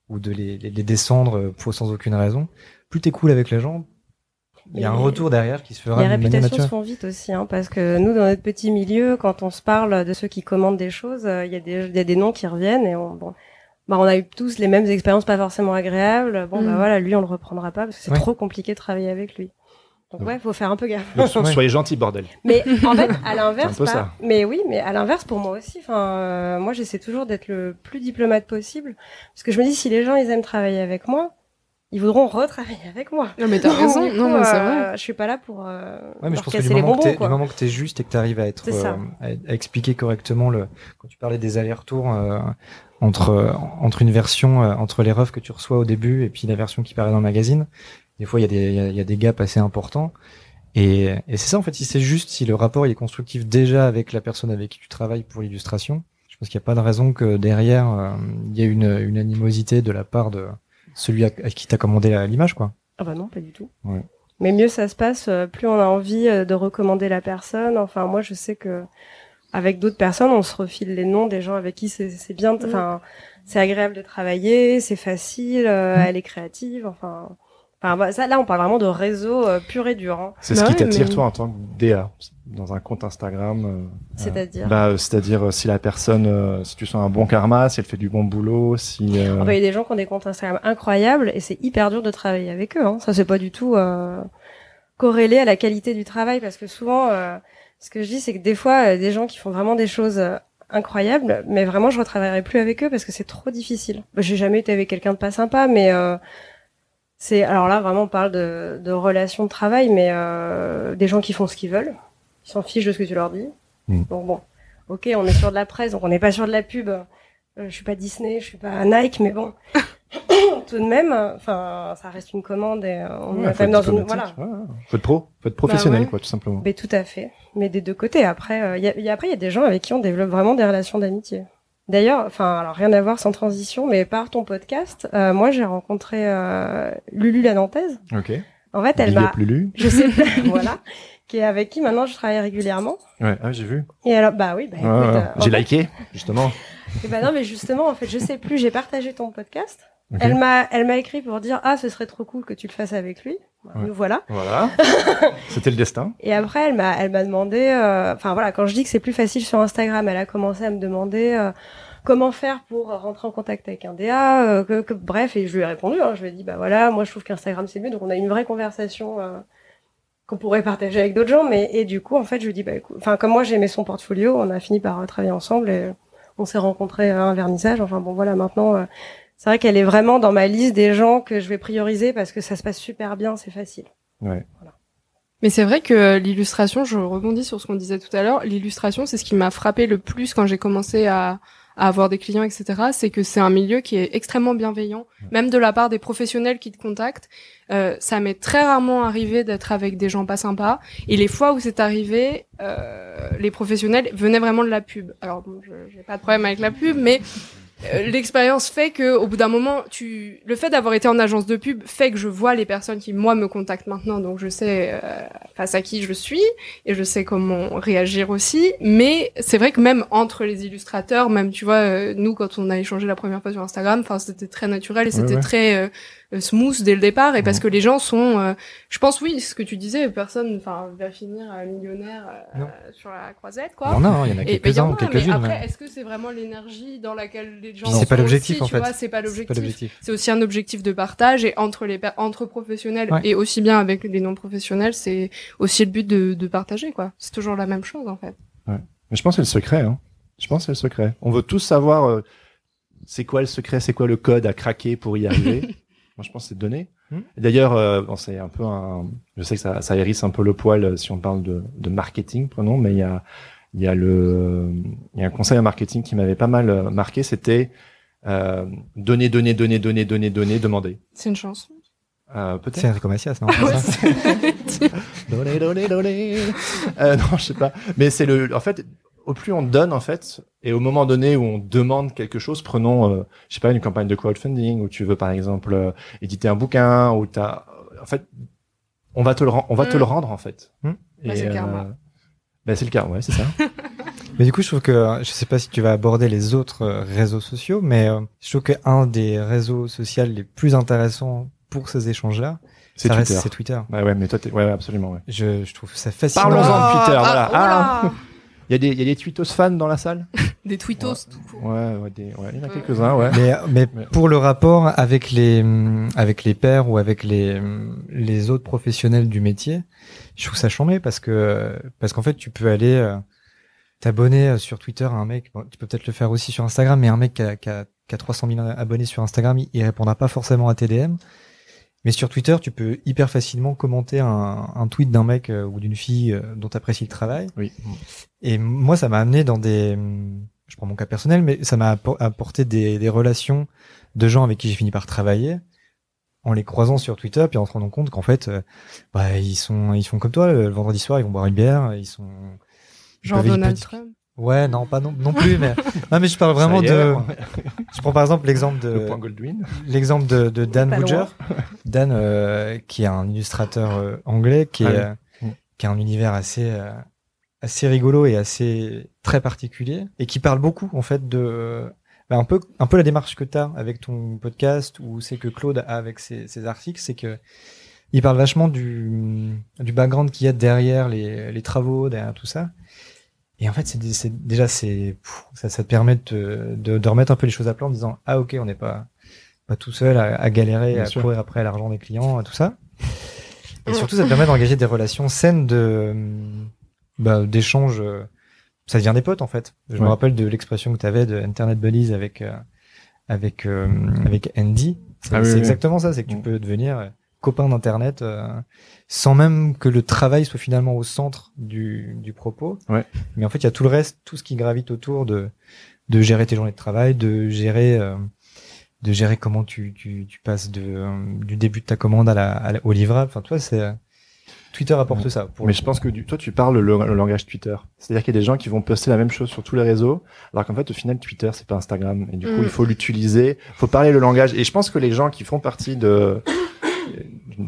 ou de les, les, les descendre pour sans aucune raison. Plus t'es cool avec les gens, il y a un Et- retour derrière qui se fera Les réputations se font vite aussi, hein, parce que nous, dans notre petit milieu, quand on se parle de ceux qui commandent des choses, euh, il y, a des- il y a des noms qui reviennent et on, bon, bah, on a eu tous les mêmes expériences pas forcément agréables. Bon, bah Mm. voilà, lui, on le reprendra pas parce que c'est Ouais. trop compliqué de travailler avec lui. Donc Ouais. ouais, faut faire un peu gaffe. Donc, Ouais. soyez gentils, bordel. Mais en fait, à l'inverse, C'est un peu pas- ça. mais oui, mais à l'inverse pour moi aussi. Enfin, euh, moi, j'essaie toujours d'être le plus diplomate possible, parce que je me dis si les gens ils aiment travailler avec moi, ils voudront retravailler avec moi. Non, mais t'as raison. du Non, coup, mais c'est euh, vrai. Je suis pas là pour euh, Ouais, mais je pense que du moment, que du moment que t'es juste et que t'arrives à être, C'est ça. euh, à, à expliquer correctement le, quand tu parlais des allers-retours euh, entre euh, entre une version, euh, entre les refs que tu reçois au début et puis la version qui paraît dans le magazine, des fois il y a des il y a, il y a des gaps assez importants. Et, et c'est ça en fait, si c'est juste, si le rapport il est constructif déjà avec la personne avec qui tu travailles pour l'illustration, je pense qu'il n'y a pas de raison que derrière euh, il y ait une, une animosité de la part de celui à, à qui t'a commandé la- l'image quoi. Ah bah non, pas du tout. Ouais. Mais mieux ça se passe, euh, plus on a envie euh, de recommander la personne. Enfin, moi, je sais que avec d'autres personnes, on se refile les noms des gens avec qui c'est c'est bien. Mm. Enfin, c'est agréable de travailler, c'est facile, euh, Mm. elle est créative. Enfin, enfin, bah, ça, là, on parle vraiment de réseau euh, pur et dur. Hein. C'est Bah ce qui ouais, t'attire mais- toi en tant que DA dans un compte Instagram. euh, C'est-à-dire. Bah, euh, c'est-à-dire euh, si la personne, euh, si tu sens un bon karma, si elle fait du bon boulot, si. euh, Enfin, il y a des gens qui ont des comptes Instagram incroyables et c'est hyper dur de travailler avec eux. Hein. Ça, c'est pas du tout euh, corrélé à la qualité du travail parce que souvent, euh, ce que je dis, c'est que des fois, euh, des gens qui font vraiment des choses euh, incroyables, mais vraiment, je retravaillerai plus avec eux parce que c'est trop difficile. Bah, J'ai jamais été avec quelqu'un de pas sympa, mais euh, c'est alors là vraiment on parle de, de relations de travail, mais euh, des gens qui font ce qu'ils veulent, ils s'en fichent de ce que tu leur dis. Mm. Donc bon, ok, on est sur de la presse, donc on n'est pas sur de la pub. Euh, je suis pas Disney, je suis pas Nike, mais bon, tout de même, enfin, ça reste une commande et euh, on ouais, est quand même dans une, voilà. ouais, ouais. Faut être pro, faut être professionnel, ouais. quoi, tout simplement. Mais tout à fait. Mais des deux côtés. Après, euh, y a, y a- après, il y a des gens avec qui on développe vraiment des relations d'amitié. D'ailleurs, enfin, alors rien à voir sans transition, mais par ton podcast, euh, moi j'ai rencontré euh, Lulu la Nantaise. Ok. En fait, elle m'a, Lulu. je sais pas, voilà, qui est avec qui maintenant je travaille régulièrement. Ouais, ah, j'ai vu. Et alors, bah oui, bah Ouais, écoute, ouais. euh, J'ai fait- liké, justement. Et bah non, mais justement, en fait, je sais plus. J'ai partagé ton podcast. Elle m'a, elle m'a écrit pour dire ah, ce serait trop cool que tu le fasses avec lui. Ouais. Nous voilà. Voilà. C'était le destin. Et après, elle m'a, elle m'a demandé. euh, Enfin voilà, quand je dis que c'est plus facile sur Instagram, elle a commencé à me demander. euh, Comment faire pour rentrer en contact avec un DA euh, que, que- Bref, et je lui ai répondu. Hein, je lui ai dit, bah voilà, moi je trouve qu'Instagram c'est mieux. Donc on a une vraie conversation euh, qu'on pourrait partager avec d'autres gens. Mais et du coup, en fait, je lui ai dit, bah écoute, enfin comme moi j'aimais son portfolio, on a fini par euh, travailler ensemble et on s'est rencontrés à un vernissage. Enfin bon, voilà, maintenant, euh, c'est vrai qu'elle est vraiment dans ma liste des gens que je vais prioriser parce que ça se passe super bien, c'est facile. Ouais. Voilà. Mais c'est vrai que l'illustration, je rebondis sur ce qu'on disait tout à l'heure, l'illustration, c'est ce qui m'a frappé le plus quand j'ai commencé à, à avoir des clients, etc., c'est que c'est un milieu qui est extrêmement bienveillant, même de la part des professionnels qui te contactent. Euh, ça m'est très rarement arrivé d'être avec des gens pas sympas. Et les fois où c'est arrivé, euh, les professionnels venaient vraiment de la pub. Alors bon, je j'ai pas de problème avec la pub, mais l'expérience fait que au bout d'un moment, tu, le fait d'avoir été en agence de pub fait que je vois les personnes qui moi me contactent maintenant, donc je sais euh, face à qui je suis et je sais comment réagir aussi. Mais c'est vrai que même entre les illustrateurs, même tu vois, euh, nous quand on a échangé la première fois sur Instagram, enfin c'était très naturel et c'était ouais. très euh, smooth dès le départ et parce que les gens sont, euh, je pense oui, ce que tu disais, personne, enfin va finir euh, millionnaire euh, Non. sur la croisette quoi. a, hein, il y en a ben, en quelques-uns, quelques-unes. après, est-ce que c'est vraiment l'énergie dans laquelle les gens Non, c'est pas sont l'objectif, en fait. C'est pas l'objectif. C'est aussi un objectif de partage et entre les entre professionnels Ouais. et aussi bien avec les non professionnels, c'est aussi le but de, de partager quoi. C'est toujours la même chose en fait. Mais je pense que c'est le secret. Hein. Je pense que c'est le secret. On veut tous savoir euh, c'est quoi le secret, c'est quoi le code à craquer pour y arriver. Moi, je pense que c'est. Hmm. Et D'ailleurs, euh, bon, c'est un peu un. Je sais que ça, ça hérisse un peu le poil euh, si on parle de, de marketing, prenons, mais il y a, il y a le, il y a un conseil en marketing qui m'avait pas mal euh, marqué. C'était euh, donner, donner, donner, donner, donner, donner, demander. C'est une chance. Euh, Peut-être. C'est Enrico Macias, non Donner, donner, donner. Euh, non, je sais pas. Mais c'est le, en fait, au plus on donne, en fait, et au moment donné où on demande quelque chose, prenons, euh, je sais pas, une campagne de crowdfunding, où tu veux, par exemple, euh, éditer un bouquin, ou t'as, en fait, on va te le, on va te Mm. le rendre, en fait. Mm. Bah, c'est le karma. bah, c'est le cas, ouais, c'est ça. Mais du coup, je trouve que euh, je sais pas si tu vas aborder les autres euh, réseaux sociaux, mais euh, je trouve qu'un des réseaux sociaux les plus intéressants pour ces échanges-là, C'est Twitter. c'est Twitter. Ouais, ouais, mais toi, t'es, ouais, ouais, absolument, ouais. Je, je trouve ça fascinant. Parlons-en de Twitter, Ah, voilà. oh là Ah. Il y a des, il y a des tweetos fans dans la salle? Des tweetos tout court. Ouais, ouais, des, ouais, il y en a Ouais. quelques-uns, ouais. Mais, mais Mais- pour le rapport avec les avec les pairs ou avec les les autres professionnels du métier, je trouve ça chambé parce que parce qu'en fait tu peux aller euh, t'abonner euh, sur Twitter à un mec, bon, tu peux peut-être le faire aussi sur Instagram, mais un mec qui a, qui a, qui a 300 000 abonnés sur Instagram, il, il répondra pas forcément à tes DM. Mais sur Twitter, tu peux hyper facilement commenter un, un tweet d'un mec euh, ou d'une fille euh, dont tu apprécies le travail. Oui. Et moi, ça m'a amené dans des, je prends mon cas personnel, mais ça m'a appo- apporté des, des relations de gens avec qui j'ai fini par travailler en les croisant sur Twitter, puis en se rendant compte qu'en fait, euh, bah, ils sont, ils sont comme toi. Le, vendredi soir, ils vont boire une bière, ils sont ils Genre Donald Trump. Ouais, non, pas non, non plus, mais non, mais je parle vraiment est, de. ouais. Je prends par exemple l'exemple de Le point Goldwyn. l'exemple de, de Dan Woodger. Dan, euh, qui est un illustrateur euh, anglais, qui, Ah est, oui. euh, qui a un univers assez euh, assez rigolo et assez très particulier, et qui parle beaucoup en fait de bah, un peu un peu la démarche que tu as avec ton podcast ou c'est que Claude a avec ses, ses articles, c'est que il parle vachement du du background qu'il y a derrière les, les travaux, derrière tout ça. Et en fait, c'est c'est- déjà c'est pff, ça, ça te permet de, de de remettre un peu les choses à plat en disant ah ok on n'est pas pas tout seul à, à galérer, Bien à sûr. courir après l'argent des clients, tout ça. Et surtout, ça te permet d'engager des relations saines de bah, d'échanges. euh, Ça devient des potes en fait. Je me rappelle de l'expression que tu avais de Internet Buddies avec euh, avec euh, avec Andy. C'est Ah oui, c'est oui. exactement ça. C'est que tu Mm. peux devenir euh, copain d'internet euh, sans même que le travail soit finalement au centre du du propos. Ouais. Mais en fait, il y a tout le reste, tout ce qui gravite autour de de gérer tes journées de travail, de gérer euh, de gérer comment tu, tu, tu passes de, euh, du début de ta commande à la, à la- au livrable. Enfin, toi, c'est, Twitter apporte Ouais. ça. Pour Mais je coup. pense que du, toi, tu parles le, le langage Twitter. C'est-à-dire qu'il y a des gens qui vont poster la même chose sur tous les réseaux, alors qu'en fait, au final, Twitter, c'est pas Instagram. Et du coup, Mm. il faut l'utiliser, faut parler le langage. Et je pense que les gens qui font partie de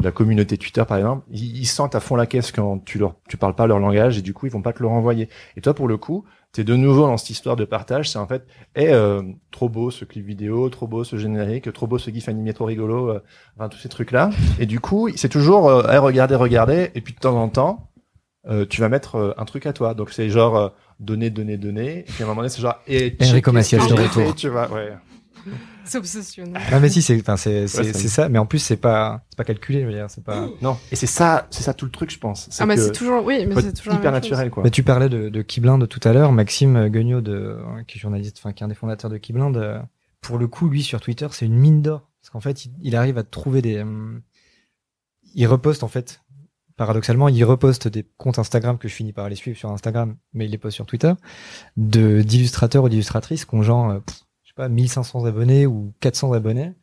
la communauté Twitter, par exemple, ils, ils sentent à fond la caisse quand tu leur, tu parles pas leur langage, et du coup, ils vont pas te le renvoyer. Et toi, pour le coup, t'es de nouveau dans cette histoire de partage. C'est en fait, eh, euh, trop beau ce clip vidéo, trop beau ce générique, trop beau ce gif animé, trop rigolo, euh, enfin tous ces trucs-là. Et du coup, c'est toujours, euh, eh, regardez, regardez. Et puis de temps en temps, euh, tu vas mettre euh, un truc à toi. Donc c'est genre euh, donner, donner, donner. Et puis à un moment donné, c'est genre et Enrico Macias de de retour. Tu vois, ouais. C'est obsessionnel. Ah, mais si, c'est, enfin, c'est, c'est, ça c'est me- ça. Mais en plus, c'est pas, c'est pas calculé, je veux dire, c'est pas. Non. Et c'est ça, c'est ça tout le truc, je pense. Ah, mais c'est toujours, oui, mais c'est toujours hyper chose. naturel, quoi. Mais tu parlais de, de Keyblind tout à l'heure. Maxime Guignot, de, qui est journaliste, enfin, qui est un des fondateurs de Keyblind, euh, pour le coup, lui, sur Twitter, c'est une mine d'or. Parce qu'en fait, il, il arrive à trouver des, hum, il reposte, en fait, paradoxalement, ils repostent des comptes Instagram que je finis par les suivre sur Instagram, mais ils les postent sur Twitter, de d'illustrateurs ou d'illustratrices qui ont genre, euh, pas, 1500 abonnés ou 400 abonnés,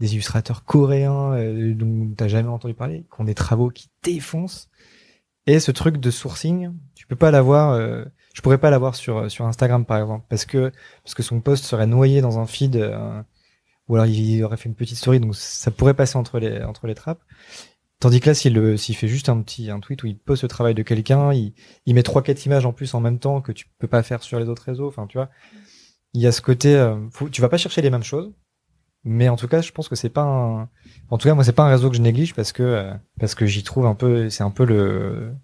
des illustrateurs coréens euh, dont t'as jamais entendu parler, qui ont des travaux qui défoncent. Et ce truc de sourcing, tu peux pas l'avoir. Euh, je pourrais pas l'avoir sur sur Instagram par exemple, parce que parce que son post serait noyé dans un feed, euh, ou alors il aurait fait une petite story, donc ça pourrait passer entre les entre les trappes. Tandis que là, s'il le- s'il fait juste un petit un tweet où il poste le travail de quelqu'un, il, il met trois quatre images en plus en même temps que tu peux pas faire sur les autres réseaux. Enfin, tu vois, il y a ce côté. euh, tu vas pas chercher les mêmes choses, mais en tout cas, je pense que c'est pas un. En tout cas, moi, c'est pas un réseau que je néglige parce que euh, parce que j'y trouve un peu. C'est un peu le.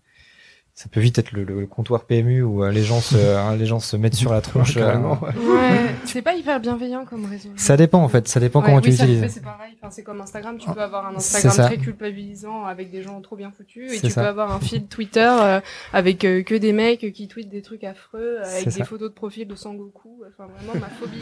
Ça peut vite être le, le comptoir PMU où euh, les gens se euh, les gens se mettent sur la tronche. euh, Carrément. Ouais, c'est pas hyper bienveillant comme réseau. ça dépend en fait. Ça dépend Ouais, comment oui, tu ça, l'utilises. C'est pareil, enfin, c'est comme Instagram, tu peux avoir un Instagram très culpabilisant avec des gens trop bien foutus et tu ça. peux avoir un feed Twitter euh, avec euh, que des mecs qui tweetent des trucs affreux euh, avec des ça. photos de profil de Sangoku, enfin vraiment ma phobie.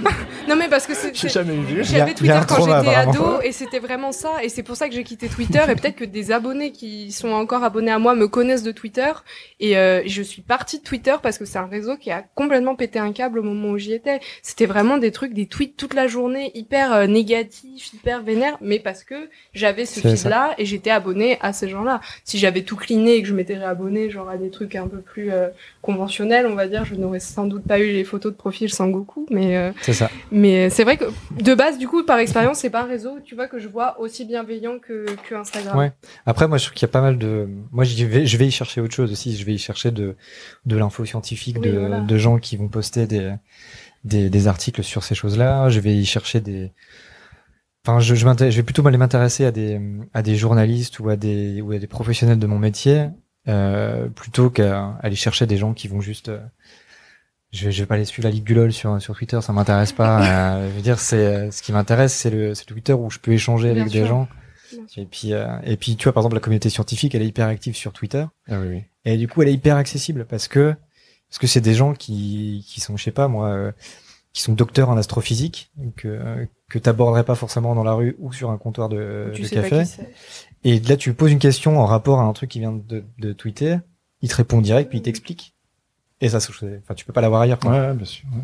non mais parce que c'est jamais vu. J'avais il y a Twitter quand j'étais ado et c'était vraiment ça et c'est pour ça que j'ai quitté Twitter et peut-être que des abonnés qui sont encore abonnés à moi me connaissent de Twitter et euh, je suis partie de Twitter parce que c'est un réseau qui a complètement pété un câble au moment où j'y étais. C'était vraiment des trucs, des tweets toute la journée hyper euh, négatifs, hyper vénères, mais parce que j'avais ce feed-là et j'étais abonnée à ces gens-là. Si j'avais tout cliné et que je m'étais réabonné genre à des trucs un peu plus euh, conventionnels, on va dire, je n'aurais sans doute pas eu les photos de profil mais C'est ça. mais c'est vrai que de base, du coup, par expérience, c'est pas un réseau, tu vois, que je vois aussi bienveillant que, que Instagram. Ouais. Après, moi, je trouve qu'il y a pas mal de. Moi, j'y vais, je vais y chercher autre chose aussi. Je vais y chercher de de l'info scientifique, Oui, de voilà. de gens qui vont poster des des, des articles sur ces choses-là. Je vais y chercher des. Enfin, je je, je vais plutôt aller m'intéresser à des à des journalistes ou à des ou à des professionnels de mon métier euh, plutôt qu'à aller chercher des gens qui vont juste. euh, je vais, je vais pas aller suivre la Ligue du LOL sur, sur Twitter, ça m'intéresse pas. Euh, je veux dire, c'est, euh, ce qui m'intéresse, c'est le, c'est le Twitter où je peux échanger Bien avec sûr. des gens. Et puis, euh, et puis, tu vois, par exemple, la communauté scientifique, elle est hyper active sur Twitter. Ah oui, oui. Et du coup, elle est hyper accessible parce que, parce que c'est des gens qui, qui sont, je sais pas, moi, euh, qui sont docteurs en astrophysique, que, euh, que t'aborderais pas forcément dans la rue ou sur un comptoir de, tu de sais café. pas qui c'est. Et là, tu lui poses une question en rapport à un truc qui vient de, de tweeter, il te répond direct, puis il t'explique. Et ça, enfin, tu peux pas l'avoir ailleurs, quoi. Ouais, ouais, bien sûr. ouais.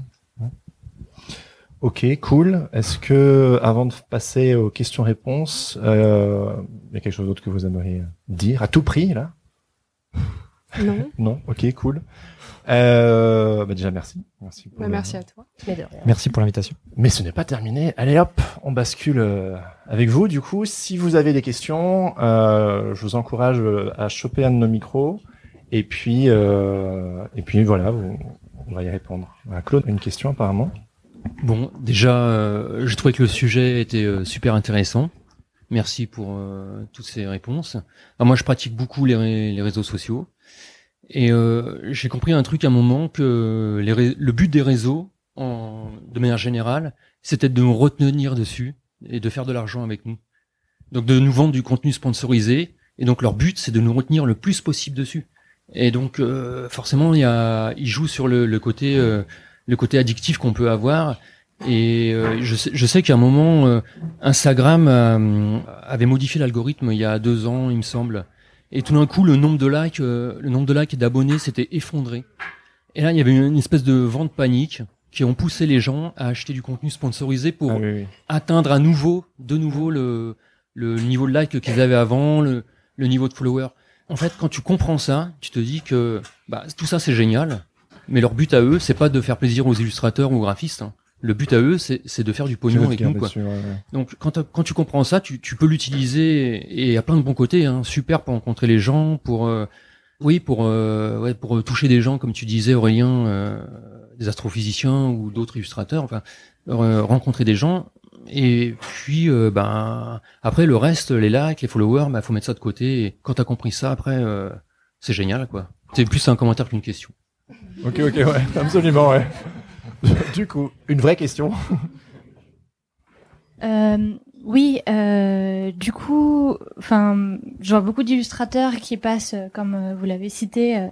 Ok, cool. Est-ce que, avant de passer aux questions-réponses, euh, il y a quelque chose d'autre que vous aimeriez dire à tout prix là? Non. Non. Ok, cool. Euh, bah déjà merci. Merci. pour Bah, le- merci à toi. Mais de rien. Merci pour l'invitation. Mais ce n'est pas terminé. Allez hop, on bascule euh, avec vous. Du coup, si vous avez des questions, euh, je vous encourage euh, à choper un de nos micros. Et puis, euh, et puis voilà, vous- on va y répondre. Voilà, Claude, une question apparemment. Bon, déjà, euh, je trouvais que le sujet était euh, super intéressant. Merci pour euh, toutes ces réponses. Alors, moi, je pratique beaucoup les, ré- les réseaux sociaux. Et euh, j'ai compris un truc à un moment que les le but des réseaux, en, de manière générale, c'était de nous retenir dessus et de faire de l'argent avec nous. Donc de nous vendre du contenu sponsorisé. Et donc leur but, c'est de nous retenir le plus possible dessus. Et donc euh, forcément, il y a, ils jouent sur le, le côté, euh, le côté addictif qu'on peut avoir. Et euh, je sais, je sais qu'à un moment, euh, Instagram euh, avait modifié l'algorithme il y a deux ans, il me semble. Et tout d'un coup, le nombre de likes, euh, le nombre de likes et d'abonnés s'était effondré. Et là, il y avait une espèce de vente panique qui ont poussé les gens à acheter du contenu sponsorisé pour Ah oui, oui. atteindre à nouveau, de nouveau le, le niveau de like qu'ils avaient avant, le, le niveau de followers. En fait, quand tu comprends ça, tu te dis que bah, tout ça c'est génial, mais leur but à eux, c'est pas de faire plaisir aux illustrateurs ou aux graphistes. hein. Le but à eux, c'est de faire du pognon avec nous. Quoi. dessus, ouais, ouais. Donc quand, quand tu comprends ça, tu, tu peux l'utiliser et à plein de bons côtés. Hein, super pour rencontrer les gens, pour euh, oui, pour euh, ouais, pour toucher des gens comme tu disais Aurélien, euh, des astrophysiciens ou d'autres illustrateurs. Enfin, euh, rencontrer des gens. Et puis euh, ben après le reste, les likes, les followers, bah faut mettre ça de côté. Et quand t'as compris ça, après euh, c'est génial quoi. C'est plus un commentaire qu'une question. Ok, ok, ouais, absolument, ouais. du coup, une vraie question. Euh, oui, euh, du coup, enfin, je vois beaucoup d'illustrateurs qui passent, euh, comme vous l'avez cité,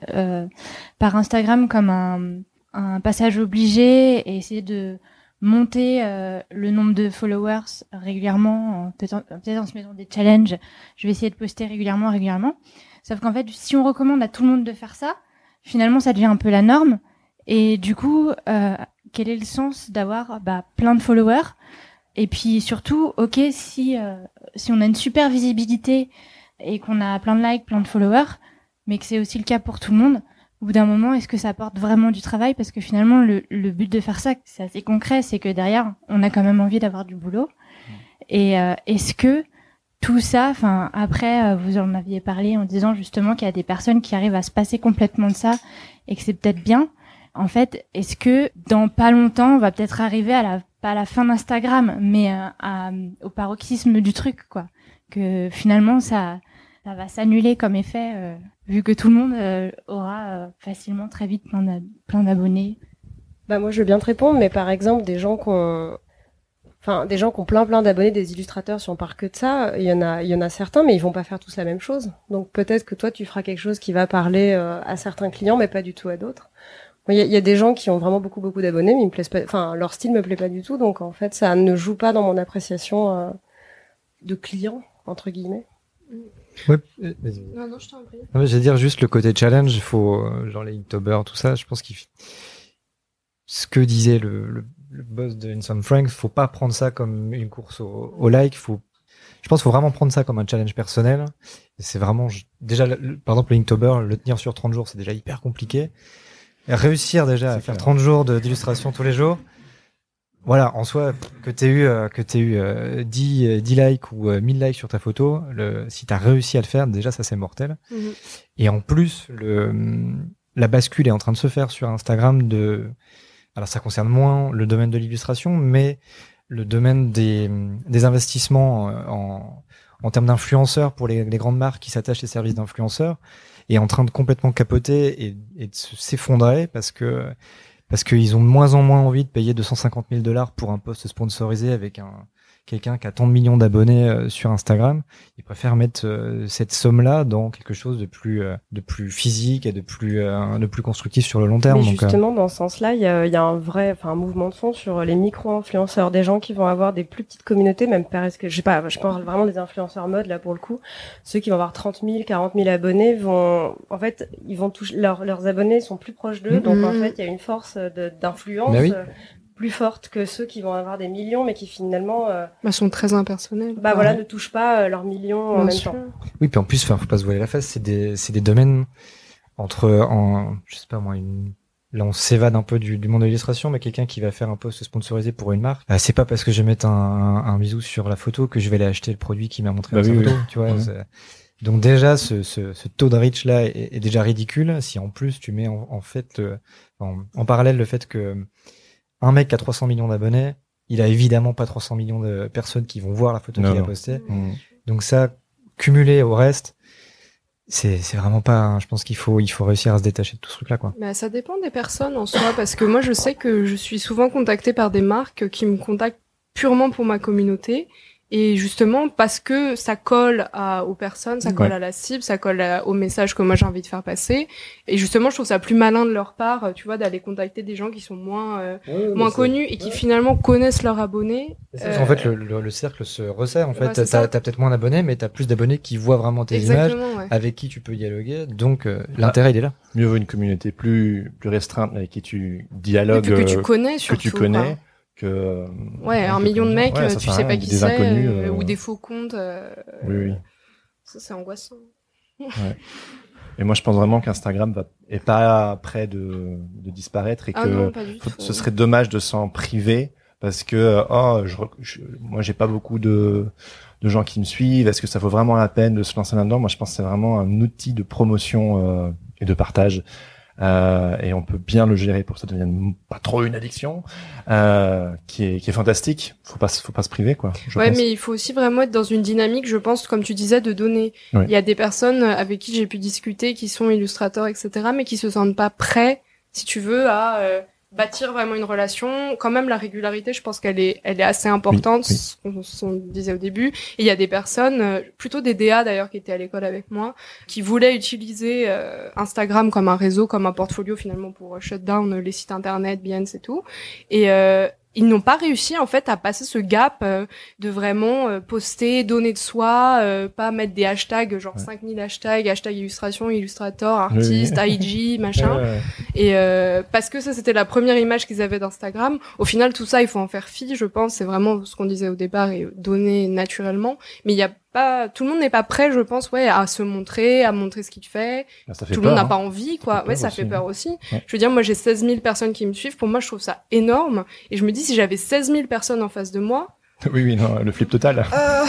par Instagram comme un, passage obligé et essayer de monter le nombre de followers régulièrement, peut-être peut en se mettant des challenges. Je vais essayer de poster régulièrement, régulièrement. Sauf qu'en fait, si on recommande à tout le monde de faire ça, finalement, ça devient un peu la norme. Et du coup, euh, quel est le sens d'avoir bah, plein de followers? Et puis surtout, ok, si euh, si on a une super visibilité et qu'on a plein de likes, plein de followers, mais que c'est aussi le cas pour tout le monde, au bout d'un moment, est-ce que ça apporte vraiment du travail? Parce que finalement, le, le but de faire ça, c'est assez concret, c'est que derrière, on a quand même envie d'avoir du boulot. Et euh, est-ce que tout ça, enfin après, euh, vous en aviez parlé en disant justement qu'il y a des personnes qui arrivent à se passer complètement de ça et que c'est peut-être bien. En fait, est-ce que dans pas longtemps, on va peut-être arriver à la pas à la fin d'Instagram, mais euh, au paroxysme du truc, quoi? Que finalement, ça va s'annuler comme effet vu que tout le monde euh, aura euh, facilement très vite plein d'abonnés Bah moi je veux bien te répondre, mais par exemple des gens qui ont, enfin des gens qui ont plein plein d'abonnés, des illustrateurs, si on part que de ça, il y en a, il y en a certains, mais ils vont pas faire tous la même chose. Donc peut-être que toi tu feras quelque chose qui va parler euh, à certains clients, mais pas du tout à d'autres. Il y, a, y, a des gens qui ont vraiment beaucoup beaucoup d'abonnés, mais ils me plaisent pas, enfin leur style me plaît pas du tout, donc en fait ça ne joue pas dans mon appréciation de client entre guillemets. Ouais, euh, vas-y. Non, non, je t'en prie. je vais dire juste le côté challenge, il faut, euh, genre les Inktober, tout ça, je pense qu'il ce que disait le, le, le boss de Insome Frank, faut pas prendre ça comme une course au, au like, faut, je pense qu'il faut vraiment prendre ça comme un challenge personnel. C'est vraiment, déjà, par exemple, le Inktober, le tenir sur 30 jours, c'est déjà hyper compliqué. réussir déjà à faire 30 jours d'illustration tous les jours, voilà, en soi, que tu eu, euh, que t'aies eu euh, 10, 10 euh, likes ou 1000 euh, likes sur ta photo, le, si tu as réussi à le faire, déjà ça c'est mortel. Mhm. Et en plus, le, la bascule est en train de se faire sur Instagram de, alors ça concerne moins le domaine de l'illustration, mais le domaine des, investissements en, en termes d'influenceurs pour les, les, grandes marques qui s'attachent aux services d'influenceurs est en train de complètement capoter et, et de s'effondrer parce que parce qu'ils ont de moins en moins envie de payer 250 000 dollars pour un post sponsorisé avec un, quelqu'un qui a tant de millions d'abonnés euh, sur Instagram, il préfère mettre euh, cette somme-là dans quelque chose de plus euh, de plus physique et de plus de plus constructif sur le long terme. Mais justement, dans ce sens-là, il y a, y a, un vrai, enfin un mouvement de fond sur les micro-influenceurs, des gens qui vont avoir des plus petites communautés, même presque, je sais pas, je parle vraiment des influenceurs mode là pour le coup, ceux qui vont avoir 30 000, 40 000 abonnés vont, en fait, ils vont toucher leurs leurs abonnés sont plus proches d'eux, donc en mm-hmm. fait, il y a une force d'influence plus fortes que ceux qui vont avoir des millions, mais qui finalement euh, bah, sont très impersonnels. Bah voilà, ne touchent pas euh, leurs millions en même temps. Oui, puis en plus, enfin, faut pas se voiler la face. C'est des, c'est des domaines entre, en, je sais pas moi, une là on s'évade un peu du, du monde de l'illustration, mais quelqu'un qui va faire un post sponsorisé pour une marque, euh, c'est pas parce que je vais mettre un, un, bisou sur la photo que je vais aller acheter le produit qui m'a montré bah la photo, tu vois. Donc déjà, ce, ce, ce, taux de reach là est, est, déjà ridicule. Si en plus tu mets en, en fait en, en, parallèle le fait que un mec qui a 300 millions d'abonnés, il a évidemment pas 300 millions de personnes qui vont voir la photo qu'il a postée. Mmh. Donc ça, cumulé au reste, c'est c'est vraiment pas. je pense qu'il faut il faut réussir à se détacher de tout ce truc là quoi. Bah, ça dépend des personnes en soi parce que moi je sais que je suis souvent contactée par des marques qui me contactent purement pour ma communauté et justement, parce que ça colle à, aux personnes, ça colle à la cible, ça colle au message que moi j'ai envie de faire passer. Et justement, je trouve ça plus malin de leur part, tu vois, d'aller contacter des gens qui sont moins euh, moins connus et qui finalement connaissent leurs abonnés. En fait, le, le, cercle se resserre. En fait, t'as as, peut-être moins d'abonnés, mais t'as plus d'abonnés qui voient vraiment tes images, avec qui tu peux dialoguer. Donc, euh, l'intérêt il est là. Mieux vaut une communauté plus plus restreinte avec qui tu dialogues, que tu connais, surtout, que tu connais que ouais un million de mecs tu sais pas qui c'est inconnus, euh, ou des faux comptes euh, oui, oui. ça c'est angoissant. Ouais. et moi je pense vraiment qu'Instagram est pas prêt de, de disparaître et ah que non, ce serait dommage de s'en priver parce que oh je, je moi j'ai pas beaucoup de de gens qui me suivent. Est-ce que ça vaut vraiment la peine de se lancer là-dedans? Moi je pense que c'est vraiment un outil de promotion euh, et de partage euh, et on peut bien le gérer pour que ça devienne pas trop une addiction, euh, qui est qui est fantastique. Faut pas faut pas se priver quoi. ouais, mais il faut aussi vraiment être dans une dynamique, je pense, comme tu disais, de donner. Il y a des personnes avec qui j'ai pu discuter, qui sont illustrateurs, etc., mais qui se sentent pas prêts, si tu veux, à euh, bâtir vraiment une relation. Quand même, la régularité, je pense qu'elle est, elle est assez importante, ce qu'on disait au début. Et il y a des personnes, euh, plutôt des DA d'ailleurs, qui étaient à l'école avec moi, qui voulaient utiliser euh, Instagram comme un réseau, comme un portfolio finalement pour shut down les sites internet, bien et tout. Et ils n'ont pas réussi en fait à passer ce gap euh, de vraiment euh, poster, donner de soi, euh, pas mettre des hashtags genre 5000 hashtags, hashtag illustration, illustrator, artiste, IG, machin. Et parce que ça c'était la première image qu'ils avaient d'Instagram. Au final tout ça il faut en faire fi, je pense, c'est vraiment ce qu'on disait au départ et donner naturellement, mais il y a pas tout le monde n'est pas prêt je pense ouais à se montrer à montrer ce qu'il fait, Bah, ça fait tout le monde n'a peur, pas hein. envie quoi. fait ouais ça aussi, fait hein. peur aussi. Ouais. je veux dire moi j'ai 16 000 personnes qui me suivent. Pour moi je trouve ça énorme. Et je me dis si j'avais 16 000 personnes en face de moi Oui, oui, non, le flip total. euh,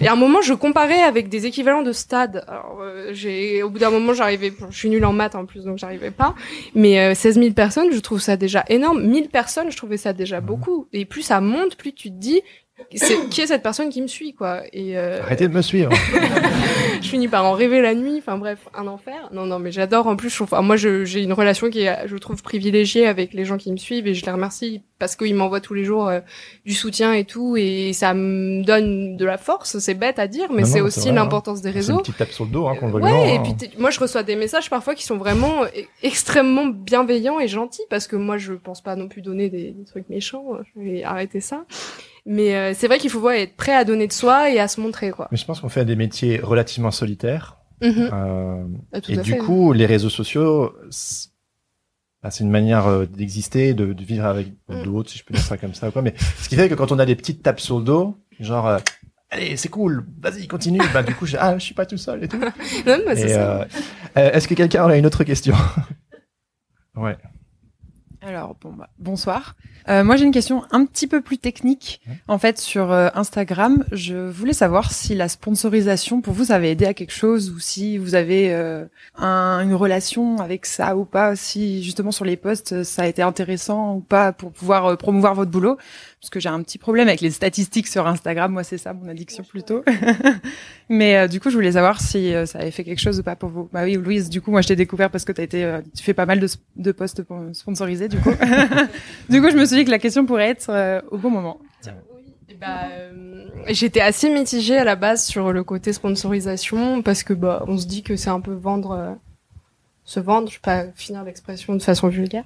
et à un moment je comparais avec des équivalents de stade alors euh, j'ai au bout d'un moment j'arrivais je suis nulle en maths en plus donc j'arrivais pas. Mais euh, 16 000 personnes je trouve ça déjà énorme. 1000 personnes je trouvais ça déjà beaucoup. Et plus ça monte plus tu te dis c'est qui est cette personne qui me suit quoi et euh, Arrêtez de me suivre. je finis par en rêver la nuit. Enfin bref, un enfer. Non, non, mais j'adore. En plus, je trouve, enfin, moi, j'ai une relation qui est, je trouve, privilégiée avec les gens qui me suivent et je les remercie parce qu'ils m'envoient tous les jours euh, du soutien et tout et ça me donne de la force. C'est bête à dire, mais c'est aussi hein. l'importance des C'est une réseaux. petite tape sur le dos hein, qu'on Ouais, bien, et hein. puis moi je reçois des messages parfois qui sont vraiment e- extrêmement bienveillants et gentils parce que moi je pense pas non plus donner des, des trucs méchants, je vais arrêter ça. Mais euh, c'est vrai qu'il faut ouais, être prêt à donner de soi et à se montrer quoi. Mais je pense qu'on fait des métiers relativement solitaires. Mhm. Euh, Ah, tout et du fait. coup, les réseaux sociaux, c'est bah, une manière euh, d'exister, de, de vivre avec Mm. d'autres, si je peux dire ça comme ça ou quoi. Mais ce qui fait que quand on a des petites tapes sur le dos, genre, euh, allez, c'est cool, vas-y, continue. bah du coup, je, ah, je suis pas tout seul et tout. Non, bah, Est-ce que quelqu'un aurait une autre question? Ouais. Alors, bon, bah, bonsoir. Euh, moi, j'ai une question un petit peu plus technique. En fait, sur euh, Instagram, je voulais savoir si la sponsorisation, pour vous, ça avait aidé à quelque chose ou si vous avez euh, un- une relation avec ça ou pas, si justement sur les posts, ça a été intéressant ou pas pour pouvoir promouvoir votre boulot. Parce que j'ai un petit problème avec les statistiques sur Instagram. Moi, c'est ça mon addiction plutôt. Mais euh, du coup, je voulais savoir si euh, ça avait fait quelque chose ou pas pour vous. Bah oui, Louise, du coup, moi, je t'ai découvert parce que t'as été, euh, tu fais pas mal de, sp- de posts pour- sponsorisés, du coup. du coup, je me suis dit que la question pourrait être euh, au bon moment. Bah, euh, j'étais assez mitigée à la base sur le côté sponsorisation parce que bah on se dit que c'est un peu vendre euh, se vendre, je vais pas finir l'expression de façon vulgaire.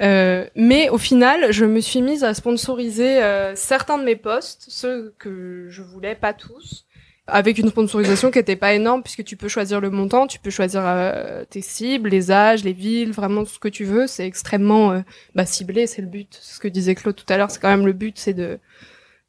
Euh, mais au final, je me suis mise à sponsoriser euh, certains de mes posts, ceux que je voulais, pas tous, avec une sponsorisation qui était pas énorme puisque tu peux choisir le montant, tu peux choisir euh, tes cibles, les âges, les villes, vraiment ce que tu veux. C'est extrêmement euh, bah, ciblé, c'est le but. Ce que disait Claude tout à l'heure. C'est quand même le but, c'est de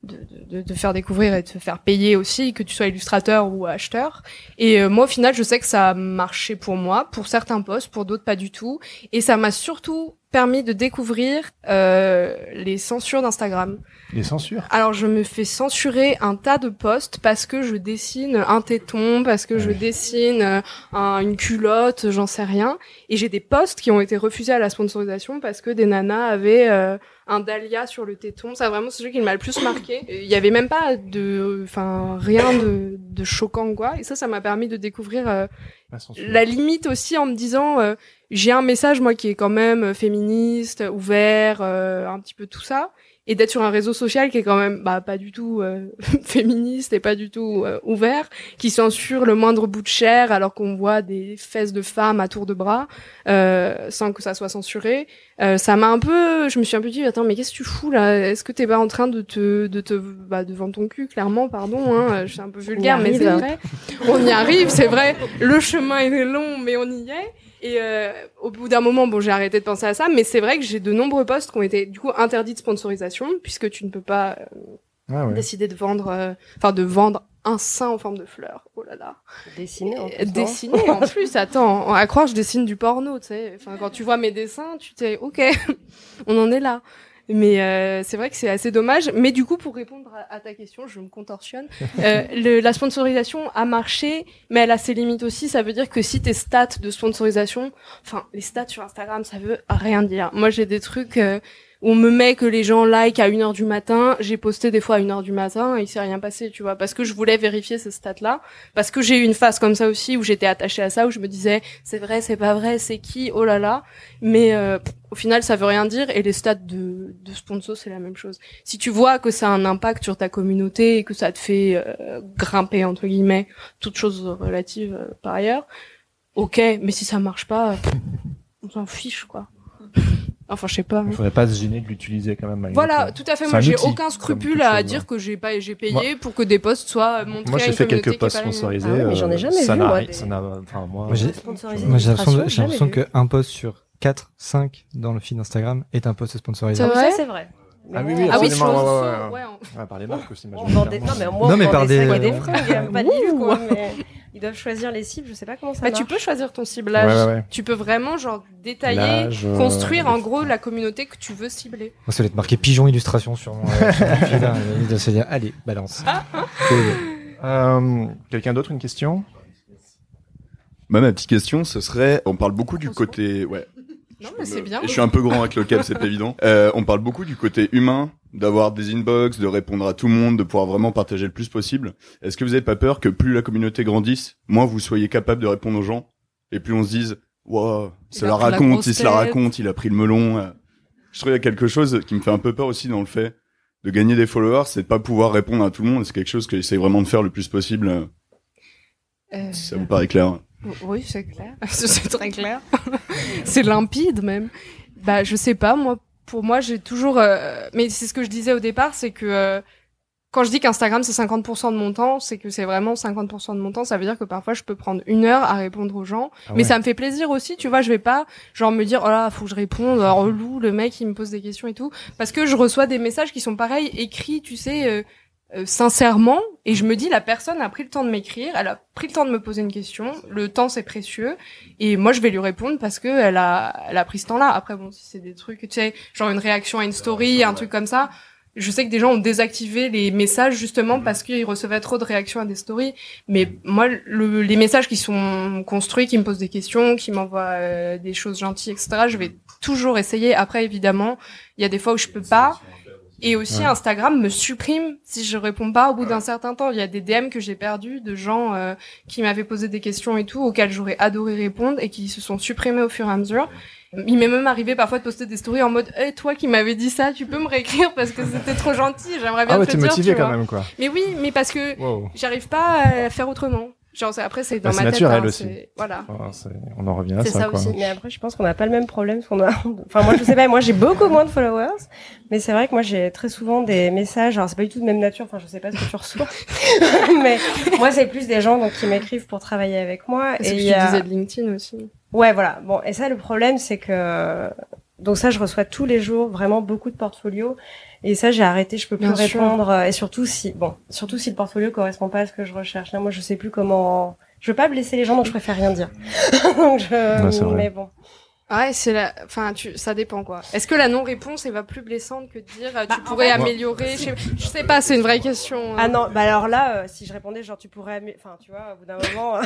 de, de, de faire découvrir et de te faire payer aussi, que tu sois illustrateur ou acheteur. Et euh, moi, au final, je sais que ça a marché pour moi, pour certains posts, pour d'autres pas du tout. Et ça m'a surtout permis de découvrir euh, les censures d'Instagram. Les censures? Alors, je me fais censurer un tas de posts parce que je dessine un téton, parce que je dessine euh, un- une culotte, j'en sais rien. Et j'ai des posts qui ont été refusés à la sponsorisation parce que des nanas avaient euh, un dahlia sur le téton. Ça, vraiment, c'est celui qui m'a le plus marqué. Il y avait même pas de, enfin, rien de, de choquant, quoi. Et ça, ça m'a permis de découvrir euh, la limite aussi en me disant euh, j'ai un message moi qui est quand même euh, féministe, ouvert, euh, un petit peu tout ça et d'être sur un réseau social qui est quand même bah pas du tout euh, féministe et pas du tout euh, ouvert, qui censure le moindre bout de chair alors qu'on voit des fesses de femmes à tour de bras euh, sans que ça soit censuré. Euh, ça m'a un peu, je me suis un peu dit attends mais qu'est-ce que tu fous là? Est-ce que t'es pas en train de te de te bah de vendre ton cul clairement? Pardon hein, je suis un peu vulgaire mais c'est vrai. On y arrive, c'est vrai. Le chemin est long mais on y est. Et euh, au bout d'un moment, bon, j'ai arrêté de penser à ça, mais c'est vrai que j'ai de nombreux posts qui ont été du coup interdits de sponsorisation puisque tu ne peux pas euh, Ah ouais. décider de vendre, euh, enfin de vendre un sein en forme de fleur. Oh là là. Dessiné en plus, non Dessiner en plus. Attends, à croire je dessine du porno, tu sais. Enfin, quand tu vois mes dessins, tu t'es ok, on en est là. Mais euh, c'est vrai que c'est assez dommage. Mais du coup, pour répondre à, à ta question, je me contorsionne. Euh, le, la sponsorisation a marché, mais elle a ses limites aussi. Ça veut dire que si tes stats de sponsorisation, enfin les stats sur Instagram, ça veut rien dire. Moi, j'ai des trucs euh, on me met que les gens like à 1h du matin. J'ai posté des fois à 1h du matin et il s'est rien passé, tu vois, parce que je voulais vérifier ces stats-là, parce que j'ai eu une phase comme ça aussi où j'étais attachée à ça, où je me disais c'est vrai, c'est pas vrai, c'est qui, oh là là. Mais euh, au final, ça veut rien dire et les stats de, de sponsor, c'est la même chose. Si tu vois que ça a un impact sur ta communauté et que ça te fait euh, grimper entre guillemets, toutes choses relatives euh, par ailleurs, ok. Mais si ça marche pas, on s'en fiche quoi. Enfin, je sais pas. Il faudrait pas se gêner de l'utiliser quand même. Voilà, tout. tout à fait. Moi, j'ai aucun scrupule à chose, dire ouais. que j'ai pas, j'ai payé pour que des posts soient montrés Moi, à j'ai une fait communauté quelques qui est posts sponsorisés. Ah ouais, mais j'en ai euh, jamais ça vu, n'a moi, des- ça n'a- enfin, moi, Moi, j'ai- l'impression, qu'un post sur 4, 5 dans le feed Instagram est un post sponsorisé. C'est Ah, vrai c'est vrai. Mais Ah oui, oui, Ah oui, absolument, sur- ouais, ouais, ouais. ouais, on- Ouais, par les marques aussi. On vend des... Non, mais moi, Non, on mais par des des- sacs et des fringues, pas de livres, quoi. Mais ils doivent choisir les cibles, je sais pas comment ça Bah, marche. tu peux choisir ton ciblage. Ouais, ouais, ouais. Tu peux vraiment, genre, détailler, euh, construire en gros la communauté que tu veux cibler. Moi, ça doit être marqué pigeon illustration sur mon, euh. Il doit se dire, allez, balance. Cool. Euh, Quelqu'un d'autre, une question? Moi, ma petite question, ce serait, on parle beaucoup du côté, ouais. Non, mais c'est bien. Et je suis un peu grand avec le cap, c'est évident. Euh, on parle beaucoup du côté humain, d'avoir des inbox, de répondre à tout le monde, de pouvoir vraiment partager le plus possible. Est-ce que vous avez pas peur que plus la communauté grandisse, moins vous soyez capable de répondre aux gens, et plus on se dise, wow, ça la raconte, il se la raconte, il a pris le melon. Je trouve qu'il y a quelque chose qui me fait un peu peur aussi dans le fait de gagner des followers, c'est de pas pouvoir répondre à tout le monde. et C'est quelque chose que j'essaie vraiment de faire le plus possible. Euh, Si ça vous paraît clair. Oui, c'est clair. c'est très clair. c'est limpide même. Bah, je sais pas. Moi, pour moi, j'ai toujours. euh, Mais c'est ce que je disais au départ, c'est que euh, quand je dis qu'Instagram c'est 50% de mon temps, c'est que c'est vraiment 50% de mon temps. Ça veut dire que parfois je peux prendre une heure à répondre aux gens, Ah mais ça me fait plaisir aussi. Tu vois, je vais pas genre me dire oh là faut que je réponde, oh, relou le mec il me pose des questions et tout, parce que je reçois des messages qui sont pareils écrits, tu sais. euh, euh, sincèrement et je me dis la personne a pris le temps de m'écrire elle a pris le temps de me poser une question le temps c'est précieux et moi je vais lui répondre parce que elle a elle a pris ce temps-là. Après bon si c'est des trucs tu sais genre une réaction à une story un truc comme ça je sais que des gens ont désactivé les messages justement parce qu'ils recevaient trop de réactions à des stories. Mais moi le, les messages qui sont construits qui me posent des questions qui m'envoient euh, des choses gentilles etc je vais toujours essayer. Après évidemment il y a des fois où je peux pas et aussi Ouais. Instagram me supprime si je réponds pas au bout d'un certain temps. Il y a des DM que j'ai perdus de gens euh, qui m'avaient posé des questions et tout auxquelles j'aurais adoré répondre et qui se sont supprimés au fur et à mesure. Il m'est même arrivé parfois de poster des stories en mode hey, toi qui m'avais dit ça, tu peux me réécrire parce que c'était trop gentil, j'aimerais bien Ah ouais, te dire. motivé tu quand vois. même, quoi. Mais oui, mais parce que Wow. j'arrive pas à faire autrement. Genre c'est- après c'est dans Bah, ma c'est tête. naturel hein, aussi. c'est- Voilà. Ah, c'est- on en revient à C'est ça, ça quoi. aussi. Mais après, je pense qu'on n'a pas le même problème. Parce qu'on a... Enfin, moi, je sais pas. Moi, j'ai beaucoup moins de followers. Mais c'est vrai que moi, j'ai très souvent des messages. Alors, c'est pas du tout de même nature. Enfin, je sais pas ce que tu reçois. mais moi, c'est plus des gens donc qui m'écrivent pour travailler avec moi. C'est ce Et que tu y a- disais de LinkedIn aussi. Ouais, voilà. Bon, et ça, le problème, c'est que donc ça, je reçois tous les jours vraiment beaucoup de portfolios. Et ça, j'ai arrêté. Je peux plus Bien répondre. euh, Et surtout si, bon, surtout si le portfolio correspond pas à ce que je recherche. Là, moi, je sais plus comment. Je veux pas blesser les gens, donc je préfère rien dire. donc je. Ouais, c'est vrai. mais bon. Ouais, c'est la, enfin, tu, ça dépend quoi. Est-ce que la non-réponse elle va plus blessante que de dire euh, Bah, tu en pourrais fait- améliorer, je sais, je sais pas, c'est une vraie question. hein. Ah non, bah alors là, euh, si je répondais genre tu pourrais, amé- enfin tu vois, au bout d'un moment.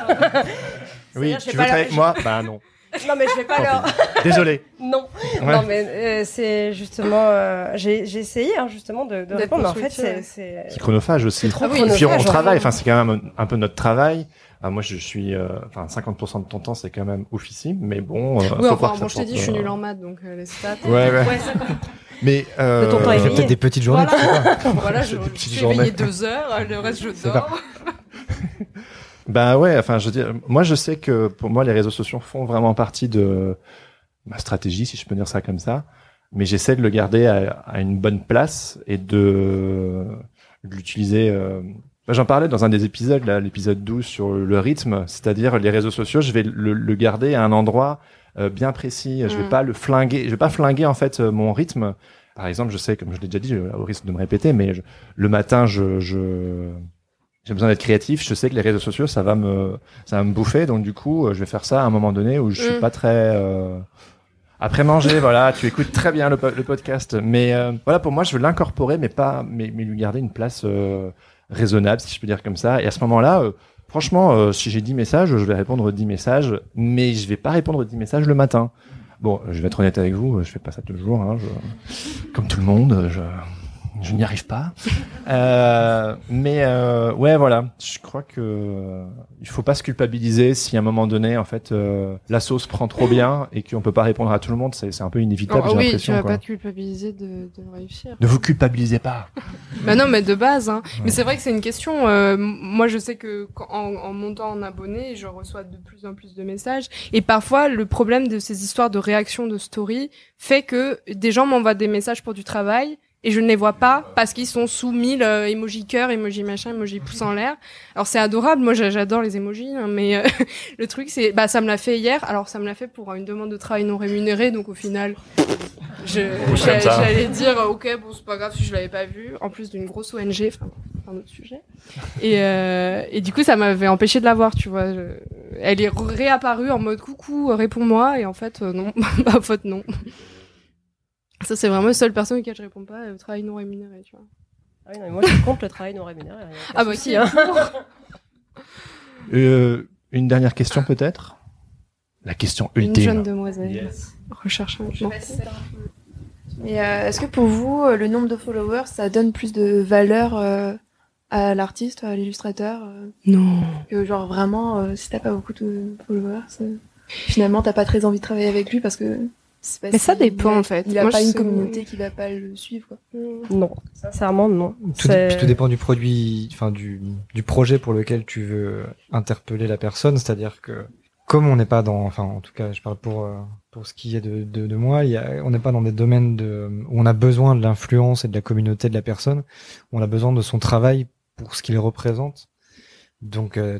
Oui, tu pas veux travailler avec moi? Bah non. Non mais je vais pas leur. Désolé. Non. Ouais. Non mais euh, c'est justement, euh, j'ai j'ai essayé hein, justement de, répondre, mais en fait c'est c'est C'est chronophage aussi. trop Ah oui, Et puis on chronophage, travaille, enfin c'est quand même un peu notre travail. Ah, moi je suis, euh, enfin 50% de ton temps c'est quand même officime, mais bon. euh, Oui, enfin, bon, je t'ai dit, je suis euh, en maths, donc euh, les stats. Ouais, ouais. Ouais, ça- Mais euh, ton temps Il fait éveillé. peut-être des petites journées. pas. voilà, je, Des je suis journées. deux heures, le reste je dors. Bah ouais, enfin je veux dire, moi je sais que pour moi les réseaux sociaux font vraiment partie de ma stratégie, si je peux dire ça comme ça. Mais j'essaie de le garder à, à une bonne place et de, de l'utiliser. euh, J'en parlais dans un des épisodes, là, l'épisode 12 sur le rythme, c'est-à-dire les réseaux sociaux, je vais le, le garder à un endroit euh, bien précis. Je vais Mm. pas le flinguer, je vais pas flinguer en fait euh, mon rythme. Par exemple, je sais, comme je l'ai déjà dit, au risque de me répéter, mais je- le matin, je, je j'ai besoin d'être créatif. Je sais que les réseaux sociaux, ça va me, ça va me bouffer. Donc du coup, euh, je vais faire ça à un moment donné où je suis Mm. pas très. euh, Après manger, voilà, tu écoutes très bien le, po- le podcast, mais euh, voilà, pour moi, je veux l'incorporer, mais pas, mais, mais lui garder une place euh, raisonnable, si je peux dire comme ça. Et à ce moment-là, euh, franchement, euh, si j'ai 10 messages, je vais répondre 10 messages, mais je vais pas répondre 10 messages le matin. Bon, je vais être honnête avec vous, je fais pas ça tous les jours, hein, je- comme tout le monde, je, je n'y arrive pas. euh, mais euh, ouais, voilà. Je crois que euh, il faut pas se culpabiliser si à un moment donné, en fait, euh, la sauce prend trop bien et qu'on peut pas répondre à tout le monde. C'est c'est un peu inévitable. Oh, j'ai oui, tu l'impression. vas quoi. pas te culpabiliser de, de réussir. Ne vous culpabilisez pas. Bah non, mais de base. Hein. Mais c'est vrai que c'est une question. euh, moi, je sais que quand- en, en montant en abonné, je reçois de plus en plus de messages. Et parfois, le problème de ces histoires de réaction de story fait que des gens m'envoient des messages pour du travail. Et je ne les vois pas parce qu'ils sont sous 1000 euh, emoji cœur, emoji machin, emoji pouce en l'air. Alors c'est adorable, moi j'a- j'adore les emojis, hein, mais euh, le truc c'est, bah ça me l'a fait hier. Alors ça me l'a fait pour une demande de travail non rémunéré, donc au final, j'allais dire euh, ok bon c'est pas grave si je l'avais pas vu, en plus d'une grosse ONG, enfin un autre sujet. Et euh, et du coup ça m'avait empêché de la voir, tu vois. Je- Elle est réapparue en mode coucou, euh, réponds-moi, et en fait euh, non, ma faute non. Ça c'est vraiment la seule personne auquel je réponds pas, euh, travail non rémunéré, tu vois. Ah oui, non, mais moi, je compte le travail non rémunéré. aucun Ah bah qui hein. Euh, une dernière question peut-être? La question Une ultime. jeune demoiselle. Yes. Recherche un peu- Mais euh, est-ce que pour vous, le nombre de followers, ça donne plus de valeur euh, à l'artiste, à l'illustrateur euh, Non. Que genre vraiment, euh, si t'as pas beaucoup de followers, finalement t'as pas très envie de travailler avec lui parce que. Pas Mais ça dépend, il en fait. Il a Moi, pas une communauté qui va pas le suivre. Quoi. Non, sincèrement, non. Tout, dépend du produit, enfin du, du projet pour lequel tu veux interpeller la personne. C'est-à-dire que comme on n'est pas dans, enfin en tout cas, je parle pour euh, pour ce qui est de, de, de moi, il y a, on n'est pas dans des domaines de, où on a besoin de l'influence et de la communauté de la personne. On a besoin de son travail pour ce qu'il représente. Donc euh,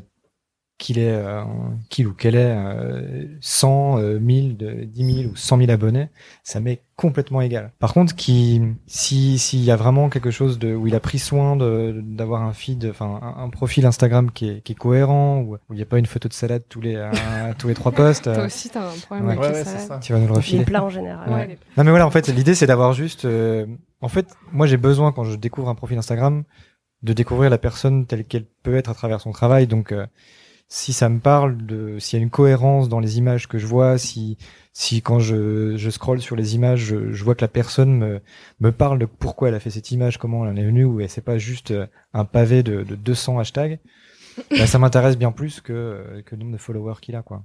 qu'il est, euh, qu'il ou qu'elle ait euh, 100, euh, 1000, de, 10 000 ou 100 000 abonnés, ça m'est complètement égal. Par contre, qui, si s'il y a vraiment quelque chose de où il a pris soin de d'avoir un feed, enfin un, un profil Instagram qui est, qui est cohérent, où où il n'y a pas une photo de salade tous les euh, tous les trois posts, Toi euh, aussi, t'as un problème Ouais. avec Ouais, les ouais, ça. tu vas nous le refiler. Les plats en général. Ouais. Ouais, les- Non mais voilà, en fait, l'idée c'est d'avoir juste, euh, en fait, moi j'ai besoin quand je découvre un profil Instagram de découvrir la personne telle qu'elle peut être à travers son travail. Donc, euh, si ça me parle de, s'il y a une cohérence dans les images que je vois, si, si quand je, je scrolle sur les images, je, je vois que la personne me, me parle de pourquoi elle a fait cette image, comment elle en est venue, ou c'est pas juste euh, un pavé de, de 200 hashtags, bah, ça m'intéresse bien plus que, euh, que le nombre de followers qu'il a, quoi.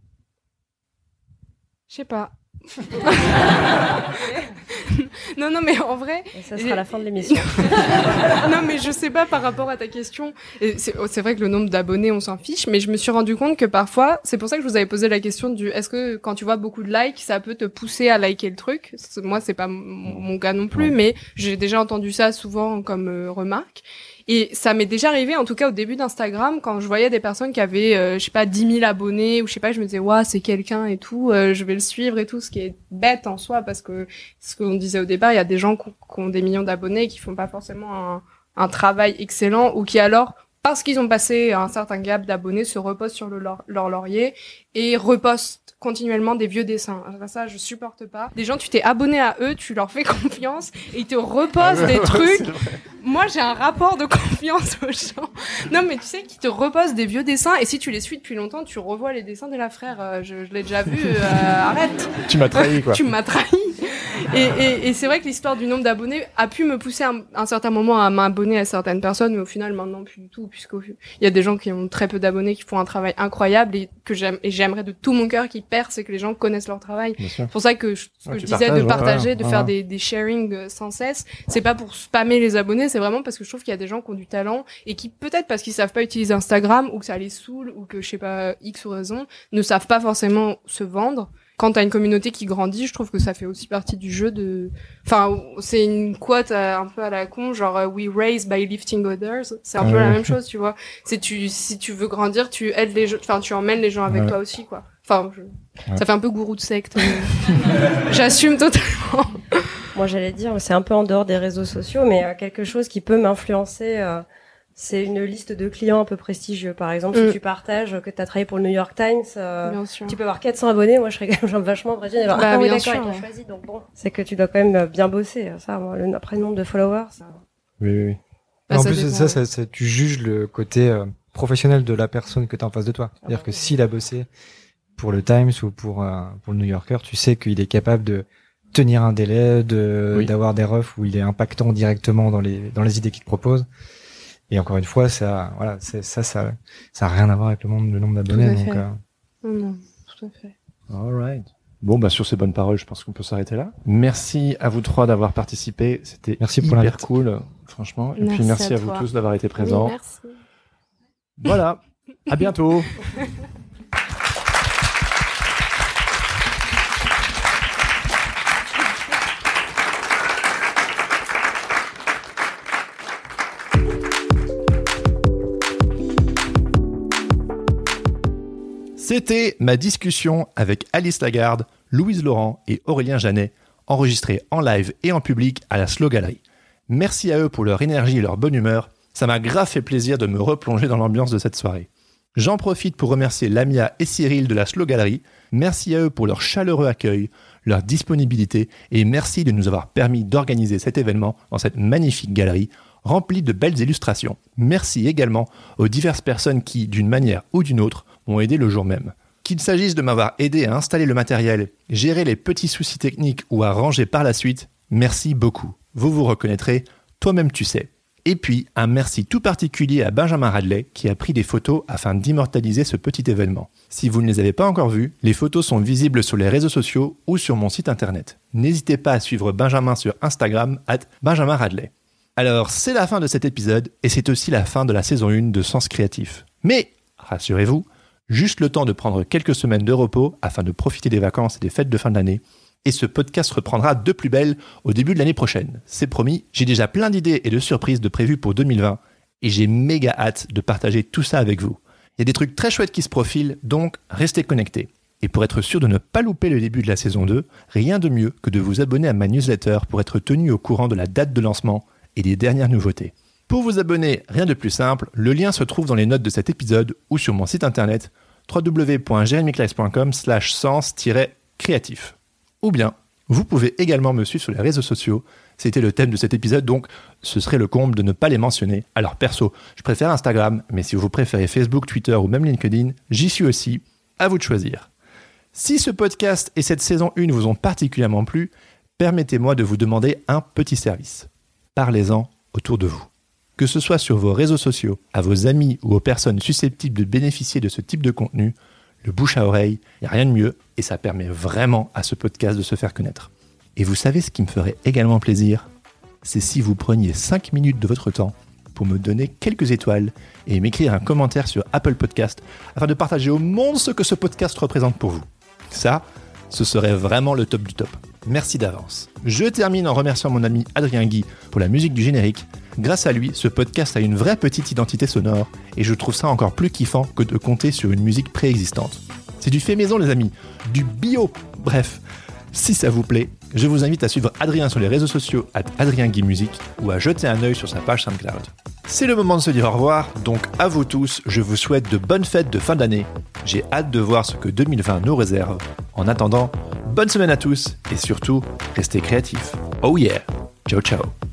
Je sais pas. non, non, mais en vrai, Et ça sera la fin de l'émission. non, mais je sais pas par rapport à ta question. C'est oh, c'est vrai que le nombre d'abonnés, on s'en fiche, mais je me suis rendu compte que parfois, c'est pour ça que je vous avais posé la question du est-ce que quand tu vois beaucoup de likes, ça peut te pousser à liker le truc? Moi, c'est pas mon, mon cas non plus, mais j'ai déjà entendu ça souvent comme euh, remarque. Et ça m'est déjà arrivé, en tout cas au début d'Instagram, quand je voyais des personnes qui avaient, euh, je sais pas, 10 000 abonnés, ou je sais pas, je me disais, waouh, c'est quelqu'un et tout, euh, je vais le suivre et tout, ce qui est bête en soi, parce que ce qu'on disait au départ, il y a des gens qui ont- des millions d'abonnés qui font pas forcément un, un travail excellent, ou qui alors, parce qu'ils ont passé un certain gap d'abonnés, se reposent sur le leur, leur laurier et repostent continuellement des vieux dessins. Ça, ça, je supporte pas. Des gens, tu t'es abonné à eux, tu leur fais confiance et ils te reposent des trucs. Moi, j'ai un rapport de confiance aux gens. Non, mais tu sais, qui te reposent des vieux dessins et si tu les suis depuis longtemps, tu revois les dessins de la frère. Euh, je je l'ai déjà vu. euh, arrête. Tu m'as trahi, quoi. tu m'as trahi. Et, et, et c'est vrai que l'histoire du nombre d'abonnés a pu me pousser à un, un certain moment à m'abonner à certaines personnes, mais au final maintenant plus du tout, puisqu'il y a des gens qui ont très peu d'abonnés, qui font un travail incroyable et que j'aime et j'aimerais de tout mon cœur qu'ils percent et que les gens connaissent leur travail. C'est pour ça que je, ce que Ouais, je disais partages, de partager, ouais, de ouais, faire des, des sharing euh, sans cesse, c'est pas pour spammer les abonnés, c'est vraiment parce que je trouve qu'il y a des gens qui ont du talent et qui peut-être parce qu'ils savent pas utiliser Instagram ou que ça les saoule ou que je sais pas X raison ne savent pas forcément se vendre. Quand t'as une communauté qui grandit, je trouve que ça fait aussi partie du jeu de. Enfin, c'est une quote euh, un peu à la con, genre euh, we raise by lifting others. C'est un peu Ouais. la même chose, tu vois. C'est tu si tu veux grandir, tu aides les gens, enfin tu emmènes les gens avec Ouais. toi aussi, quoi. Enfin, je- Ouais. ça fait un peu gourou de secte. mais J'assume totalement. Moi, j'allais dire, c'est un peu en dehors des réseaux sociaux, mais euh, quelque chose qui peut m'influencer, euh, c'est une liste de clients un peu prestigieux. Par exemple, Mm. si tu partages que tu as travaillé pour le New York Times, euh, Bien sûr. tu peux avoir 400 abonnés. Moi, je serais quand même vachement impressionnée. Genre, Bah, ah oui, bien d'accord, sûr, il t'a ouais. choisi. Donc bon, c'est que tu dois quand même bien bosser. Ça, moi, le, après le nombre de followers, ça... Oui, oui, oui. Bah, en ça plus dépend, ça, ouais. ça, ça- tu juges le côté euh, professionnel de la personne que tu as en face de toi. C'est-à-dire bah que oui. s'il a bossé pour le Times ou pour, euh, pour le New Yorker, tu sais qu'il est capable de tenir un délai, de Oui. d'avoir des refs où il est impactant directement dans les dans les idées qu'il te propose. Et encore une fois, ça, voilà, ça, ça, ça a rien à voir avec le monde, le nombre d'abonnés. à Donc, fait. euh, Non, non, tout à fait. Alright. Bon, bah, sur ces bonnes paroles, je pense qu'on peut s'arrêter là. Merci à vous trois d'avoir participé. C'était Merci pour hyper cool, franchement. Et puis Merci à à, vous tous d'avoir été présents. Oui, merci. Voilà. À bientôt. C'était ma discussion avec Alice Lagarde, Louise Laurent et Aurélien Janet, enregistrée en live et en public à la Slow Gallery. Merci à eux pour leur énergie et leur bonne humeur. Ça m'a grave fait plaisir de me replonger dans l'ambiance de cette soirée. J'en profite pour remercier Lamia et Cyril de la Slow Gallery. Merci à eux pour leur chaleureux accueil, leur disponibilité et merci de nous avoir permis d'organiser cet événement dans cette magnifique galerie remplie de belles illustrations. Merci également aux diverses personnes qui, d'une manière ou d'une autre, m'ont aidé le jour même. Qu'il s'agisse de m'avoir aidé à installer le matériel, gérer les petits soucis techniques ou à ranger par la suite, merci beaucoup. Vous vous reconnaîtrez, toi-même tu sais. Et puis, un merci tout particulier à Benjamin Radley qui a pris des photos afin d'immortaliser ce petit événement. Si vous ne les avez pas encore vues, les photos sont visibles sur les réseaux sociaux ou sur mon site internet. N'hésitez pas à suivre Benjamin sur Instagram, at Benjamin Radley. Alors, c'est la fin de cet épisode et c'est aussi la fin de la saison 1 de Sens Créatif. Mais, rassurez-vous, juste le temps de prendre quelques semaines de repos afin de profiter des vacances et des fêtes de fin d'année. Et ce podcast reprendra de plus belle au début de l'année prochaine. C'est promis, j'ai déjà plein d'idées et de surprises de prévues pour 2020 et j'ai méga hâte de partager tout ça avec vous. Il y a des trucs très chouettes qui se profilent, donc restez connectés. Et pour être sûr de ne pas louper le début de la saison 2, rien de mieux que de vous abonner à ma newsletter pour être tenu au courant de la date de lancement et des dernières nouveautés. Pour vous abonner, rien de plus simple, le lien se trouve dans les notes de cet épisode ou sur mon site internet www.jeremyclaes.com slash sens-créatif. Ou bien, vous pouvez également me suivre sur les réseaux sociaux. C'était le thème de cet épisode, donc ce serait le comble de ne pas les mentionner. Alors perso, je préfère Instagram, mais si vous préférez Facebook, Twitter ou même LinkedIn, j'y suis aussi. À vous de choisir. Si ce podcast et cette saison 1 vous ont particulièrement plu, permettez-moi de vous demander un petit service. Parlez-en autour de vous. Que ce soit sur vos réseaux sociaux, à vos amis ou aux personnes susceptibles de bénéficier de ce type de contenu, le bouche à oreille, il n'y a rien de mieux et ça permet vraiment à ce podcast de se faire connaître. Et vous savez ce qui me ferait également plaisir? C'est si vous preniez 5 minutes de votre temps pour me donner quelques étoiles et m'écrire un commentaire sur Apple Podcast afin de partager au monde ce que ce podcast représente pour vous. Ça, ce serait vraiment le top du top. Merci d'avance. Je termine en remerciant mon ami Adrien Guy pour la musique du générique. Grâce à lui, ce podcast a une vraie petite identité sonore et je trouve ça encore plus kiffant que de compter sur une musique préexistante. C'est du fait maison les amis, du bio. Bref, si ça vous plaît, je vous invite à suivre Adrien sur les réseaux sociaux at Adrien ou à jeter un œil sur sa page SoundCloud. C'est le moment de se dire au revoir, donc à vous tous, je vous souhaite de bonnes fêtes de fin d'année. J'ai hâte de voir ce que 2020 nous réserve. En attendant, bonne semaine à tous et surtout, restez créatifs. Oh yeah Ciao ciao